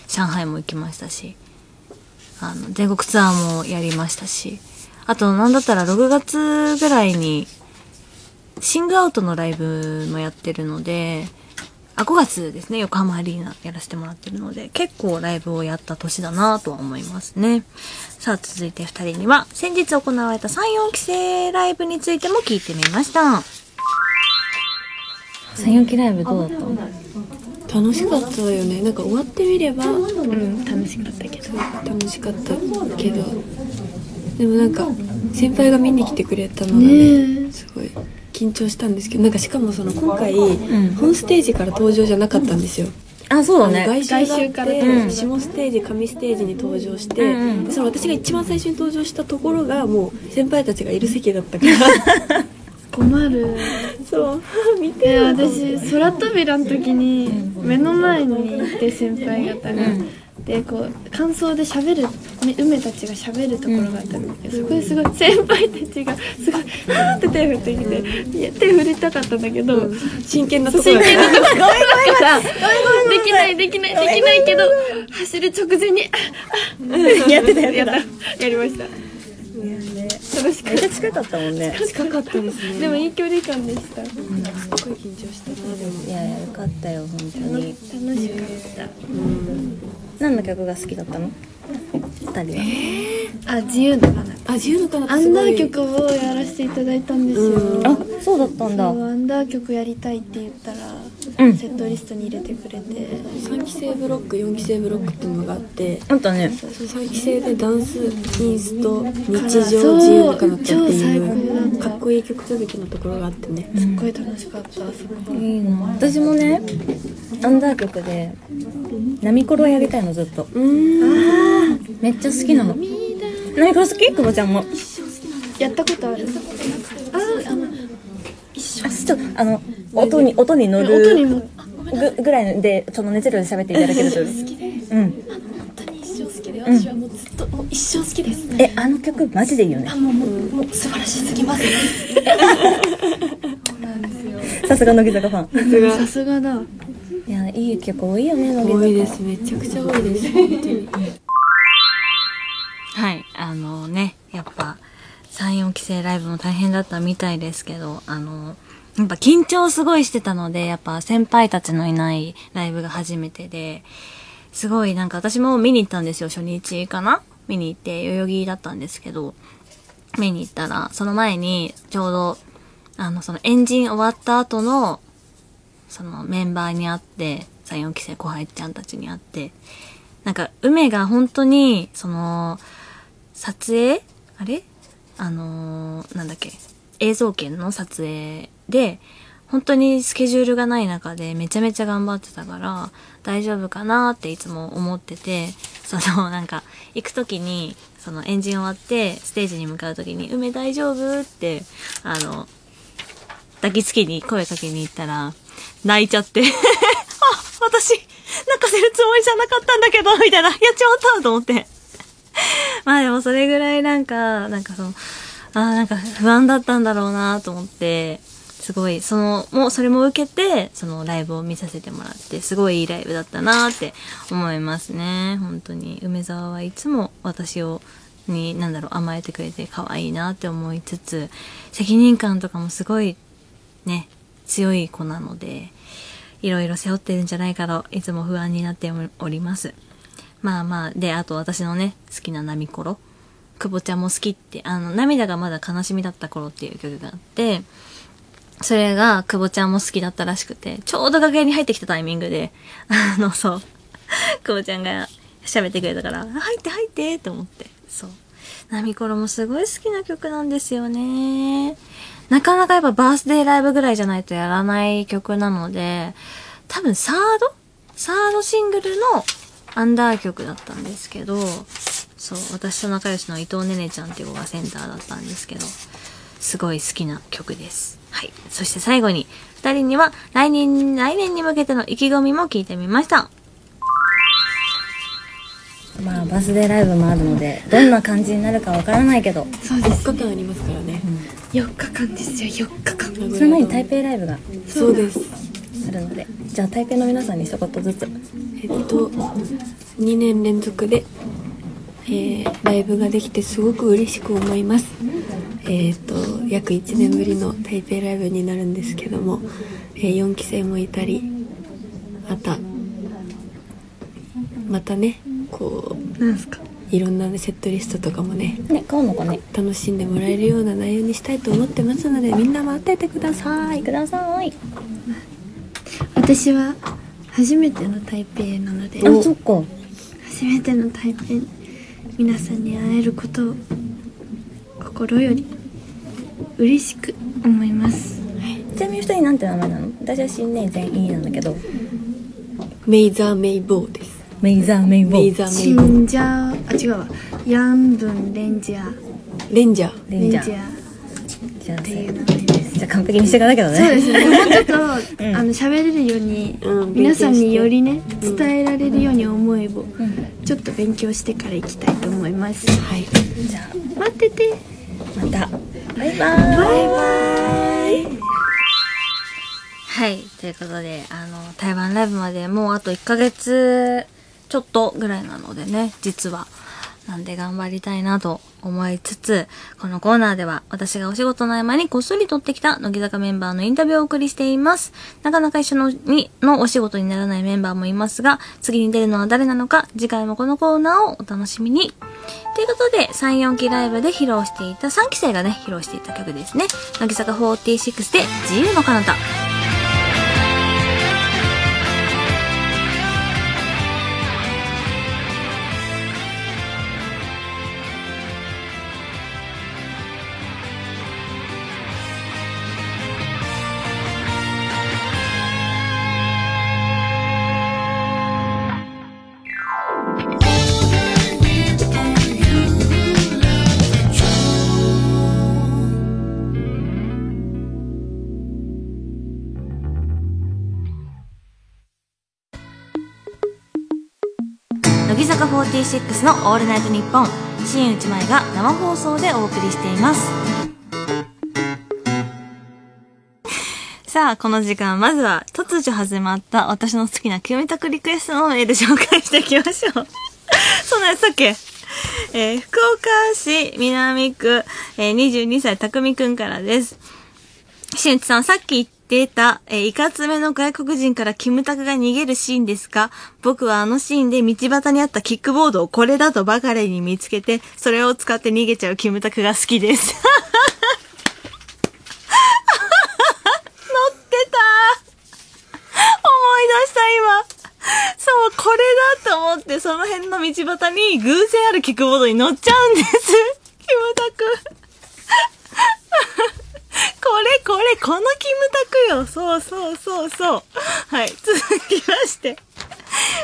上海も行きましたし、あの、全国ツアーもやりましたし、あと、なんだったら6月ぐらいに、シングアウトのライブもやってるので、あ、5月ですね、横浜アリーナやらせてもらってるので、結構ライブをやった年だなとは思いますね。さあ、続いて2人には、先日行われた3、4期生ライブについても聞いてみました。三四期ライブどうだった？楽しかったよね。なんか終わってみればうん楽しかったけど。楽しかったけど。でもなんか先輩が見に来てくれたのがねねすごい緊張したんですけどなんかしかもその今回、本ステージから登場じゃなかったんですよ。あ、そうだね。外周からうん。下ステージ上ステージに登場して、うんうんでその私が一番最初に登場したところがもう先輩たちがいる席だったから *laughs* 困る。そう *laughs* 見いや私空扉の時に目の前にいて先輩方が、でこう感想で喋るめ梅たちが喋るところがあったんだけど、そこですごい先輩たちがすごい「はーって手振ってきて、いや手振りたかったんだけど、真剣なところ。真剣なところ。だからできないできないできないけど走る直前にあやってたやってた。やった。やりました楽しかっめっちゃ近かったもんね。近かったですたね。でもいい距離感でした楽すっごい緊張した。なでもいやいやよかったよ本当に。しかった。何の曲が好きだったの？二人は。あ自由の花あ自由のかなアンダー曲をやらせていただいたんですよ、あそうだったんだ。アンダー曲やりたいって言ったら、うんセットリストに入れてくれて。3期生ブロック4期生ブロックっていうのがあって。あんたね。そう3期生でダンスインスト日常自由のかなって超最高いうかっこいい曲続きのところがあってね。すっごい楽しかった、そこ。いいな私もねアンダー曲でナミコロやりたいのずっと。うん。めっちゃ好きなの。ナミコロ好き？久保ちゃんも。やったことあるあちょっとあの音に音に乗る音に乗る。ぐぐらいでその熱量で喋っていただけると。うん。本当に一生好きで私はもうずっと、もう一生好きです。えあの曲マジでいいよね。もうもうもう素晴らしすぎます。*laughs* さすが乃木坂ファン。さすがだ。いやいい曲多いよね乃木坂。多いです。めちゃくちゃ多いです。本当に。はい、あのね、やっぱ、3、4期生ライブも大変だったみたいですけど、あの、やっぱ緊張すごいしてたので、やっぱ先輩たちのいないライブが初めてで、すごいなんか私も見に行ったんですよ、初日かな？見に行って、代々木だったんですけど、見に行ったら、その前に、ちょうど、あの、そのエンジン終わった後の、そのメンバーに会って、3、4期生後輩ちゃんたちに会って、なんか、梅が本当に、その、撮影？あれ？あのーなんだっけ？映像権の撮影で、本当にスケジュールがない中でめちゃめちゃ頑張ってたから、大丈夫かなっていつも思ってて、その、*laughs* なんか、行く時に、そのエンジン終わって、ステージに向かう時に、梅大丈夫？って、あの、抱きつきに声かけに行ったら、泣いちゃって、あ、私、泣かせるつもりじゃなかったんだけど、みたいな、やっちまったと思って。まあでもそれぐらいなんか、なんかその、あーなんか不安だったんだろうなと思って、すごい、その、もうそれも受けて、そのライブを見させてもらって、すごいいいライブだったなって思いますね。本当に。梅沢はいつも私を、に、なんだろう、甘えてくれて可愛いなって思いつつ、責任感とかもすごい、ね、強い子なので、いろいろ背負ってるんじゃないかといつも不安になっております。まあまあ、で、あと私のね、好きなナミコロ。久保ちゃんも好きって、あの、涙がまだ悲しみだった頃っていう曲があって、それが久保ちゃんも好きだったらしくて、ちょうど楽屋に入ってきたタイミングで、あの、そう、久保ちゃんが喋ってくれたから、入って入ってって思って、そう。ナミコロもすごい好きな曲なんですよね。なかなかやっぱバースデーライブぐらいじゃないとやらない曲なので、多分サード？サードシングルのアンダー曲だったんですけど、そう、私と仲良しの伊藤ねねちゃんっていう子がセンターだったんですけど、すごい好きな曲です。はい。そして最後に、二人には来年、来年に向けての意気込みも聞いてみました。まあバースデーライブもあるのでどんな感じになるかわからないけどそうです4日間ありますからね。4日間ですよ4日間。その前に台北ライブがそうです。あるのでじゃあ台北の皆さんに一言ずつ。えっと2年連続で、えーライブができてすごく嬉しく思います。えっと約1年ぶりの台北ライブになるんですけども、え4期生もいたりまたまたねこなんすか？ういろんなセットリストとかもねね買うのかね？楽しんでもらえるような内容にしたいと思ってますのでみんな待っててください。ください。私は初めての台北なのであそっか。初めての台北皆さんに会えることを心より嬉しく思います。ちなみに二人なんて名前なの？私は新年全員なんだけど。メイザーメイボーです。メイザーメイボメイザーメイボー。ンジャーあ違うわ。ヤンブンレンジャー。レンジャー。レンジャー。っていう名前じゃあ完璧にしていかなきゃだね。そうですねもうちょっと、んあの喋れるように、うん皆さんによりねうん伝えられるように思いをちょっと勉強してから行きたいと思います、はい。じゃあ、待っててまた。バイバーイ。バイバイ。はい。ということで、あの、台湾ライブまでもうあと1ヶ月ちょっとぐらいなのでね、実は。なんで頑張りたいなと思いつつ、このコーナーでは私がお仕事の合間にこっそり撮ってきた乃木坂メンバーのインタビューをお送りしています。なかなか一緒のにのお仕事にならないメンバーもいますが、次に出るのは誰なのか、次回もこのコーナーをお楽しみに。ということで、3、4期ライブで披露していた、3期生がね、披露していた曲ですね。乃木坂46で自由の彼方。乃木坂46の「オールナイトニッポン」新内前が生放送でお送りしています。さあこの時間まずは突如始まった私の好きなキュミタクリクエストのメール紹介していきましょう。*laughs* そうなんやったっけえー福岡市南区、えー22歳たくみくんからです。しんちさん、さっき言ってた、えーいかつめの外国人からキムタクが逃げるシーンですか？僕はあのシーンで道端にあったキックボードをこれだとばかりに見つけて、それを使って逃げちゃうキムタクが好きです。*laughs* 乗ってた思い出した今。そう、これだと思って、その辺の道端に偶然あるキックボードに乗っちゃうんです。キムタク。これこれ、このキムタクよ。そうそうそうそう。はい、続きまして。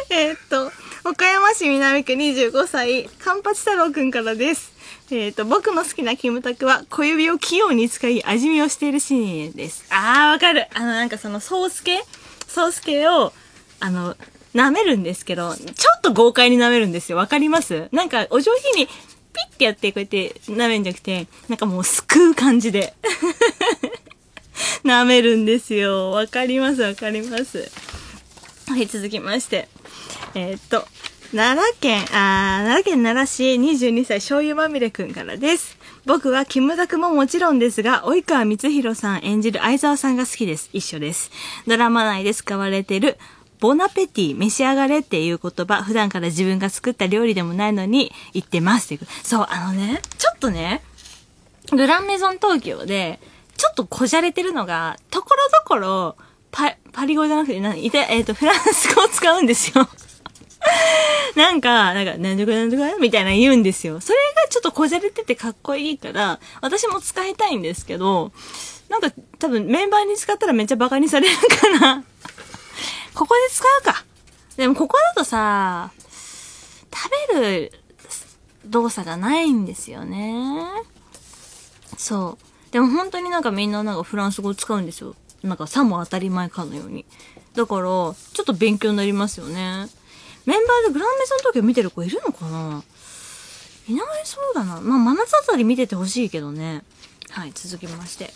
えっと、岡山市南区25歳、カンパチ太郎くんからです。えーっと、僕の好きなキムタクは小指を器用に使い味見をしているシーンです。あー、わかる。あの、なんかその、ソースケソースケを、あの、舐めるんですけど、ちょっと豪快に舐めるんですよ。わかります？なんか、お上品に、ピッてやって、こうやって舐めんじゃなくて、なんかもうすくう感じで。*laughs* 舐めるんですよ。わかります、わかります。はい、続きまして。えーっと、奈良県、あ奈良県奈良市22歳醤油まみれくんからです。僕はキムタクももちろんですが、及川光弘さん演じる相沢さんが好きです。一緒です。ドラマ内で使われてる、ボナペティ、召し上がれっていう言葉、普段から自分が作った料理でもないのに言ってますっていう。そう、あのね、ちょっとね、グランメゾン東京で、ちょっとこじゃれてるのが、ところどころ、パ、パリ語じゃなくて、な、いて、えっ、と、フランス語を使うんですよ。*laughs* なんか、なんか、なんとかなんとかみたいな言うんですよ。それがちょっとこじゃれててかっこいいから、私も使いたいんですけど、なんか多分メンバーに使ったらめっちゃバカにされるから、ここで使うか。でもここだとさ、食べる動作がないんですよね。そう。でも本当になんかみんななんかフランス語使うんですよ。なんかさも当たり前かのように。だから、ちょっと勉強になりますよね。メンバーでグランメゾン東京見てる子いるのかな？いないそうだな。まあ、真夏あたり見ててほしいけどね。はい、続きまして。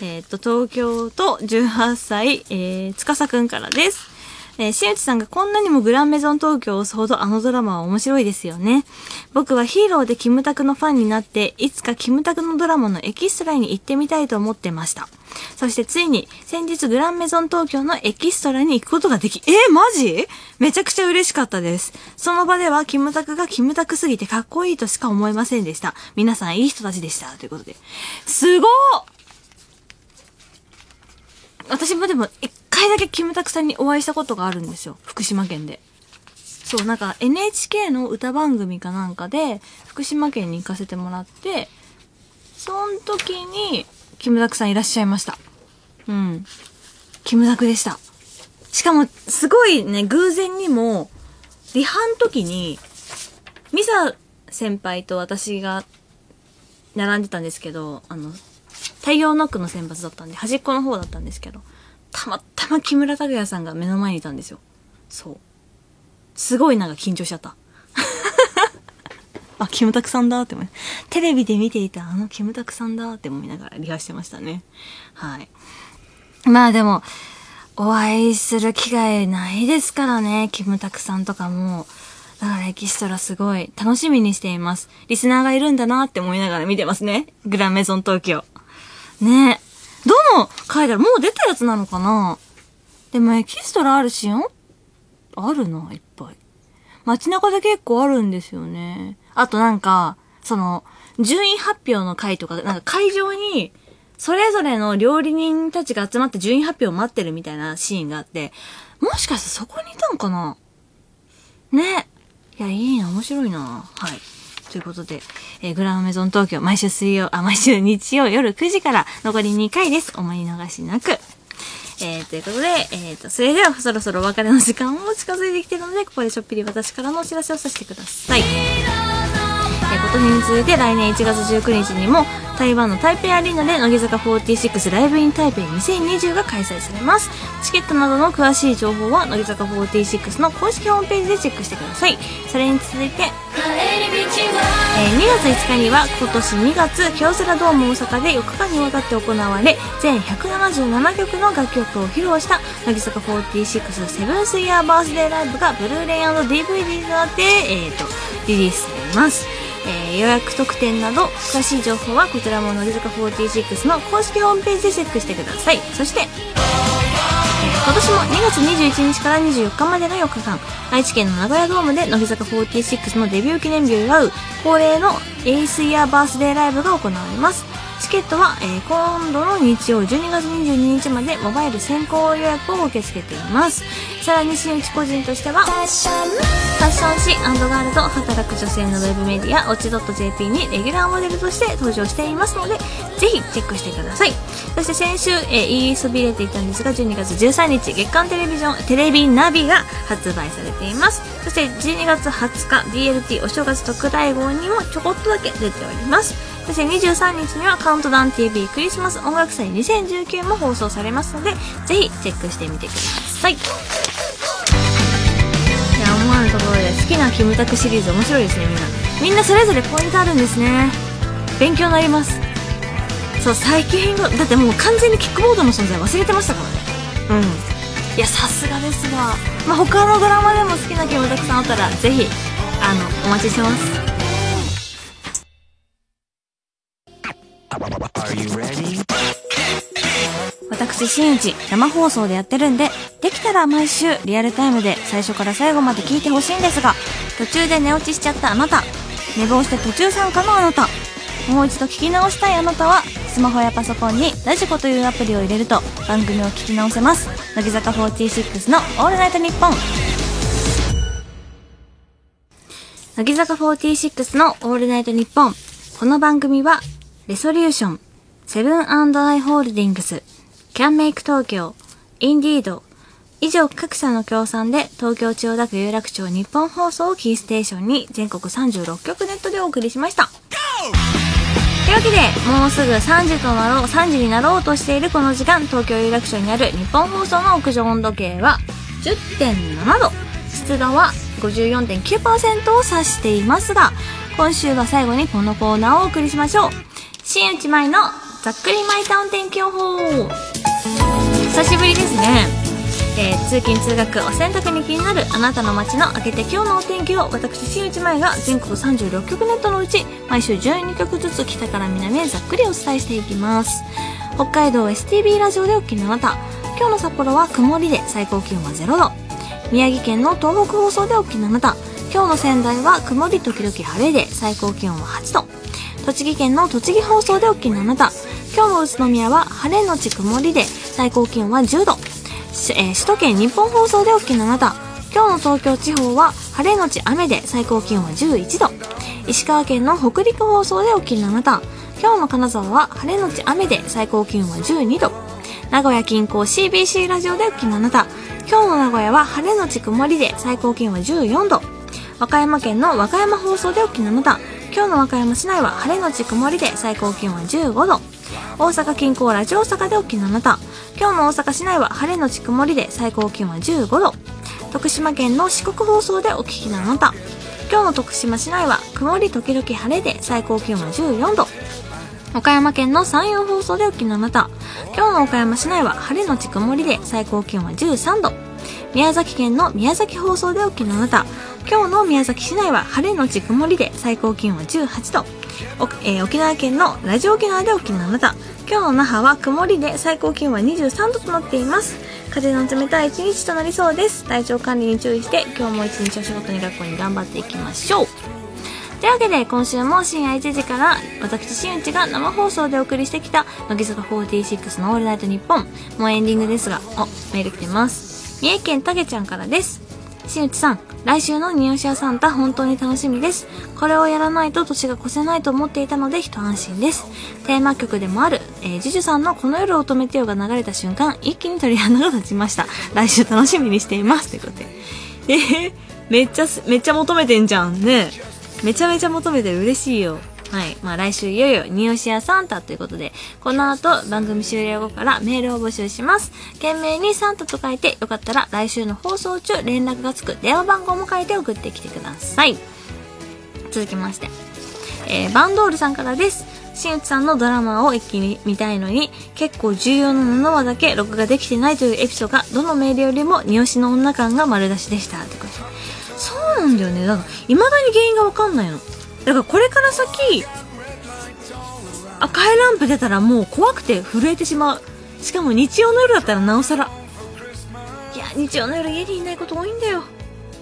えーっと、東京都18歳、えー、つかさくんからです。えー、新内さんがこんなにもグランメゾン東京を押すほどあのドラマは面白いですよね。僕はヒーローでキムタクのファンになって、いつかキムタクのドラマのエキストラに行ってみたいと思ってました。そしてついに、先日グランメゾン東京のエキストラに行くことができ、えー、マジ？めちゃくちゃ嬉しかったです。その場ではキムタクがキムタクすぎてかっこいいとしか思えませんでした。皆さんいい人たちでした。ということで。すごっ私もでも一回だけキムタクさんにお会いしたことがあるんですよ。福島県で。そう、なんか NHK の歌番組かなんかで福島県に行かせてもらって、その時にキムタクさんいらっしゃいました。うん。キムタクでした。しかも、すごいね、偶然にも、リハの時に、ミサ先輩と私が並んでたんですけど、あの、太陽ノックの選抜だったんで、端っこの方だったんですけど、たまたま木村拓哉さんが目の前にいたんですよ。そう。すごいなんか緊張しちゃった。*laughs* あ、キムタクさんだって思い、テレビで見ていたあのキムタクさんだって思いながらリハしてましたね。はい。まあでも、お会いする機会ないですからね、キムタクさんとかも。だからエキストラすごい楽しみにしています。リスナーがいるんだなって思いながら見てますね。グランメゾン東京。ねえ。どの回だろうもう出たやつなのかな？でもエキストラあるしんあるな、いっぱい。街中で結構あるんですよね。あとなんか、その、順位発表の回とか、なんか会場に、それぞれの料理人たちが集まって順位発表を待ってるみたいなシーンがあって、もしかしてそこにいたんかな？ね。いや、いいな、面白いな。はい。ということで、えーグランメゾン東京、毎週水曜、あ、毎週日曜夜9時から残り2回です。思い逃しなく。えー、ということで、えーと、それではそろそろお別れの時間も近づいてきてるので、ここでちょっぴり私からのお知らせをさせてください。えー、ことに続いて来年1月19日にも台湾の台北アリーナで乃木坂46ライブイン台北2020が開催されます。チケットなどの詳しい情報は乃木坂46の公式ホームページでチェックしてください。それに続いてえー2月5日には今年2月京セラドーム大阪で4日間にわたって行われ全177曲の楽曲を披露した乃木坂46セブンスイヤーバースデーライブがブルーレイ &DVD となって、えー、とリリースされます。えー予約特典など詳しい情報はこちらも乃木坂46の公式ホームページでチェックしてください。そして、え今年も2月21日から24日までの4日間愛知県の名古屋ドームで乃木坂46のデビュー記念日を祝う恒例のエイスイヤーバースデーライブが行われます。チケットは、えー今度の日曜12月22日までモバイル先行予約を受け付けていますさらに新内個人としてはファッション誌ガールと働く女性のウェブメディア、オチドット .jp にレギュラーモデルとして登場していますので、ぜひチェックしてください。そして先週、えー、言いそびれていたんですが、12月13日、月間テレビジョン、テレビナビが発売されています。そして12月20日、DLT お正月特大号にもちょこっとだけ出ております。そして23日にはカウントダウン TV クリスマス音楽祭2019も放送されますので、ぜひチェックしてみてください。い。や思わぬところで好きなキムタクシリーズ面白いですねみんな。みんなそれぞれポイントあるんですね。勉強になります。そう最近のだってもう完全にキックボードの存在忘れてましたからね。うん。いやさすがですわまあ他のドラマでも好きなキムタクさんあったらぜひあのお待ちしてます。Are you ready? 私新内生放送でやってるんでできたら毎週リアルタイムで最初から最後まで聞いてほしいんですが途中で寝落ちしちゃったあなた寝坊して途中参加のあなたもう一度聞き直したいあなたはスマホやパソコンにラジコというアプリを入れると番組を聞き直せます。乃木坂46の「オールナイトニッポン」乃木坂46の「オールナイトニッポン」この番組はレソリューションセブンアイ・ホールディングスキャンメイク東京、インディード、以上各社の協賛で東京千代田区有楽町日本放送をキーステーションに全国36局ネットでお送りしました。というわけで、もうすぐ3時となろう、3時になろうとしているこの時間、東京有楽町にある日本放送の屋上温度計は10.7度、湿度は54.9%を指していますが、今週は最後にこのコーナーをお送りしましょう。新内舞のざっくりマイタウン天気予報。久しぶりですね。えー通勤通学お洗濯に気になるあなたの街の明けて今日のお天気を私新内前が全国36局ネットのうち毎週12局ずつ北から南へざっくりお伝えしていきます北海道 STB ラジオでお聞きのあなた今日の札幌は曇りで最高気温は0度宮城県の東北放送でお聞きのあなた今日の仙台は曇り時々晴れで最高気温は8度栃木県の栃木放送でお聞きのあなた。今日の宇都宮は晴れのち曇りで最高気温は10度えー首都圏日本放送でお聞きのあなた。今日の東京地方は晴れのち雨で最高気温は11度石川県の北陸放送でお聞きのあなた。今日の金沢は晴れのち雨で最高気温は12度名古屋近郊 CBC ラジオでお聞きのあなた。今日の名古屋は晴れのち曇りで最高気温は14度和歌山県の和歌山放送でお聞きのあなた。今日の和歌山市内は晴れのち曇りで最高気温は15度大阪近郊ラジオ大阪でお聞きのあなた。今日の大阪市内は晴れのち曇りで最高気温は15度。徳島県の四国放送でお聞きのあなた。今日の徳島市内は曇り時々晴れで最高気温は14度。岡山県の山陽放送でお聞きのあなた。今日の岡山市内は晴れのち曇りで最高気温は13度。宮崎県の宮崎放送でお聞きのあなた。今日の宮崎市内は晴れのち曇りで最高気温は18度。えー沖縄県のラジオ沖縄でお聞きのあなた。今日の那覇は曇りで最高気温は23度となっています。風の冷たい一日となりそうです。体調管理に注意して今日も一日お仕事に学校に頑張っていきましょう。というわけで今週も深夜1時から私新内が生放送でお送りしてきた乃木坂46のオールナイトニッポンもうエンディングですがおメール来てます三重県たけちゃんからです。新内さん来週のニオシアサンタ本当に楽しみです。これをやらないと年が越せないと思っていたので一安心です。テーマ曲でもある、えー、ジュジュさんのこの夜を止めてよが流れた瞬間一気に鳥肌が立ちました。来週楽しみにしていますということで。えー、めっちゃめっちゃ求めてんじゃん。ねめちゃめちゃ求めてる。嬉しいよ。はい。まあ来週いよいよ、ニオシアサンタということで、この後番組終了後からメールを募集します。懸命にサンタと書いて、よかったら来週の放送中連絡がつく電話番号も書いて送ってきてください。続きまして、えー、バンドールさんからです。新内さんのドラマを一気に見たいのに、結構重要な7話だけ録画できてないというエピソードが、どのメールよりも、ニオシの女感が丸出しでした。ってことでそうなんだよね。だから、未だに原因がわかんないの。だからこれから先、赤いランプ出たらもう怖くて震えてしまう。しかも日曜の夜だったらなおさら。いや、日曜の夜家にいないこと多いんだよ。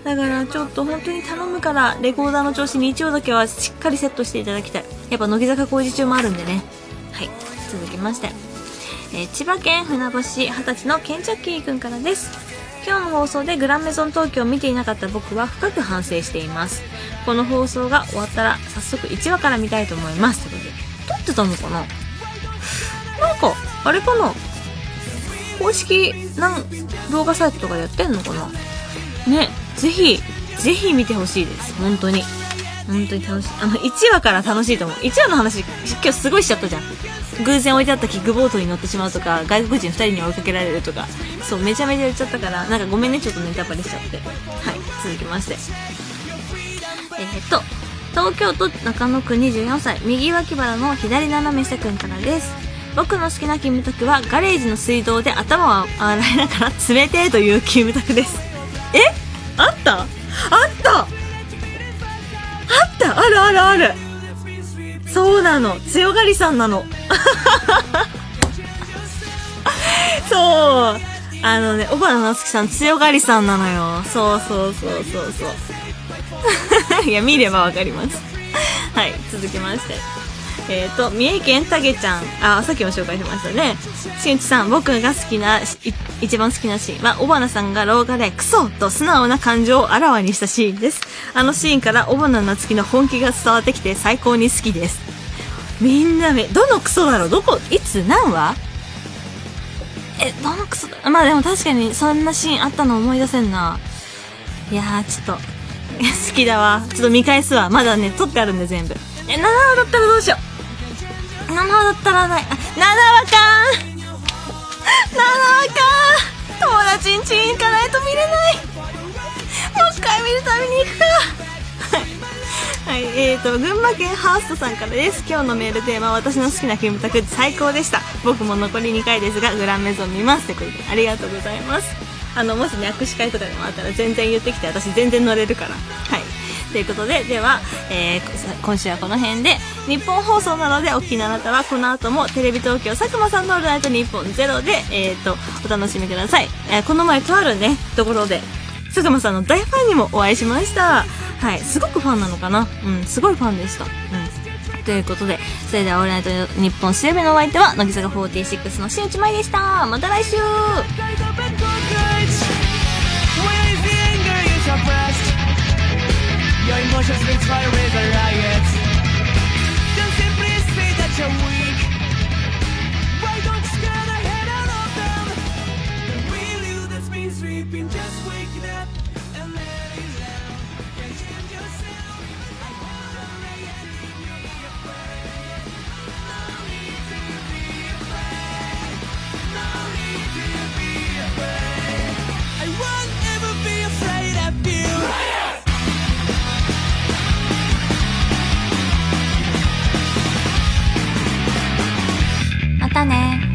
だからちょっと本当に頼むから、レコーダーの調子日曜だけはしっかりセットしていただきたい。やっぱ乃木坂工事中もあるんでね。はい。続きまして。えー千葉県船橋二十歳のケンチャッキーくんからです。今日の放送でグランメゾン東京を見ていなかった僕は深く反省しています。この放送が終わったら早速1話から見たいと思います。ということで、撮ってたのかな？なんか、あれかな？公式なん動画サイトとかやってんのかな？ね、ぜひ、ぜひ見てほしいです。本当に。本当に楽しい。あの、1話から楽しいと思う。1話の話、今日すごいしちゃったじゃん。偶然置いてあったキックボートに乗ってしまうとか、外国人2人に追いかけられるとか、そう、めちゃめちゃ言っちゃったから、なんかごめんね、ちょっとネタバレしちゃって。はい、続きまして。えー、っと、東京都中野区24歳、右脇腹の左斜め下くんからです。僕の好きなキムタクはガレージの水道で頭を洗いながら冷てえというキムタクです。え？あった？あった？あった？あるあるあるそうなの。強がりさんなの。*laughs* そう。あのね小原夏樹さん強がりさんなのよ。そうそうそうそうそう。*laughs* いや見ればわかります。はい続きまして。えー、と三重県たけちゃん。あさっきも紹介しましたね。しんちさん僕が好きない一番好きなシーンは小花さんが廊下でクソと素直な感情をあらわにしたシーンです。あのシーンから小花夏樹の本気が伝わってきて最高に好きです。みんなめどのクソだろう？どこいつ何話？えどのクソだ？まあでも確かにそんなシーンあったの思い出せんな。いやーちょっと *laughs* 好きだわ。ちょっと見返すわ。まだね撮ってあるんで全部。え7話だったらどうしよう。7話だったらないあ7話か7話か友達ん家に行かないと見れないもう一回見るために行くかはい、えーと、群馬県ハーストさんからです。今日のメールテーマは私の好きなキムタク最高でした。僕も残り2回ですが、グランメゾン見ます。ってことで、ありがとうございます。あの、もしね、握手会とかでもあったら全然言ってきて、私全然乗れるから。はい。ということで、では、えー今週はこの辺で、日本放送なのでお聞きのあなたは、この後もテレビ東京佐久間さんのオールナイトニッポンゼロで、えーと、お楽しみください。えーこの前とあるね、ところで、佐久間さんの大ファンにもお会いしました。はい、すごくファンなのかな？うん、すごいファンでした。うん。ということで、それではオールナイト日本水曜日のお相手は、乃木坂46の新内舞でした。また来週 suppressed? Your emotions fire with a riot. Don't simply say that you're weak. たね。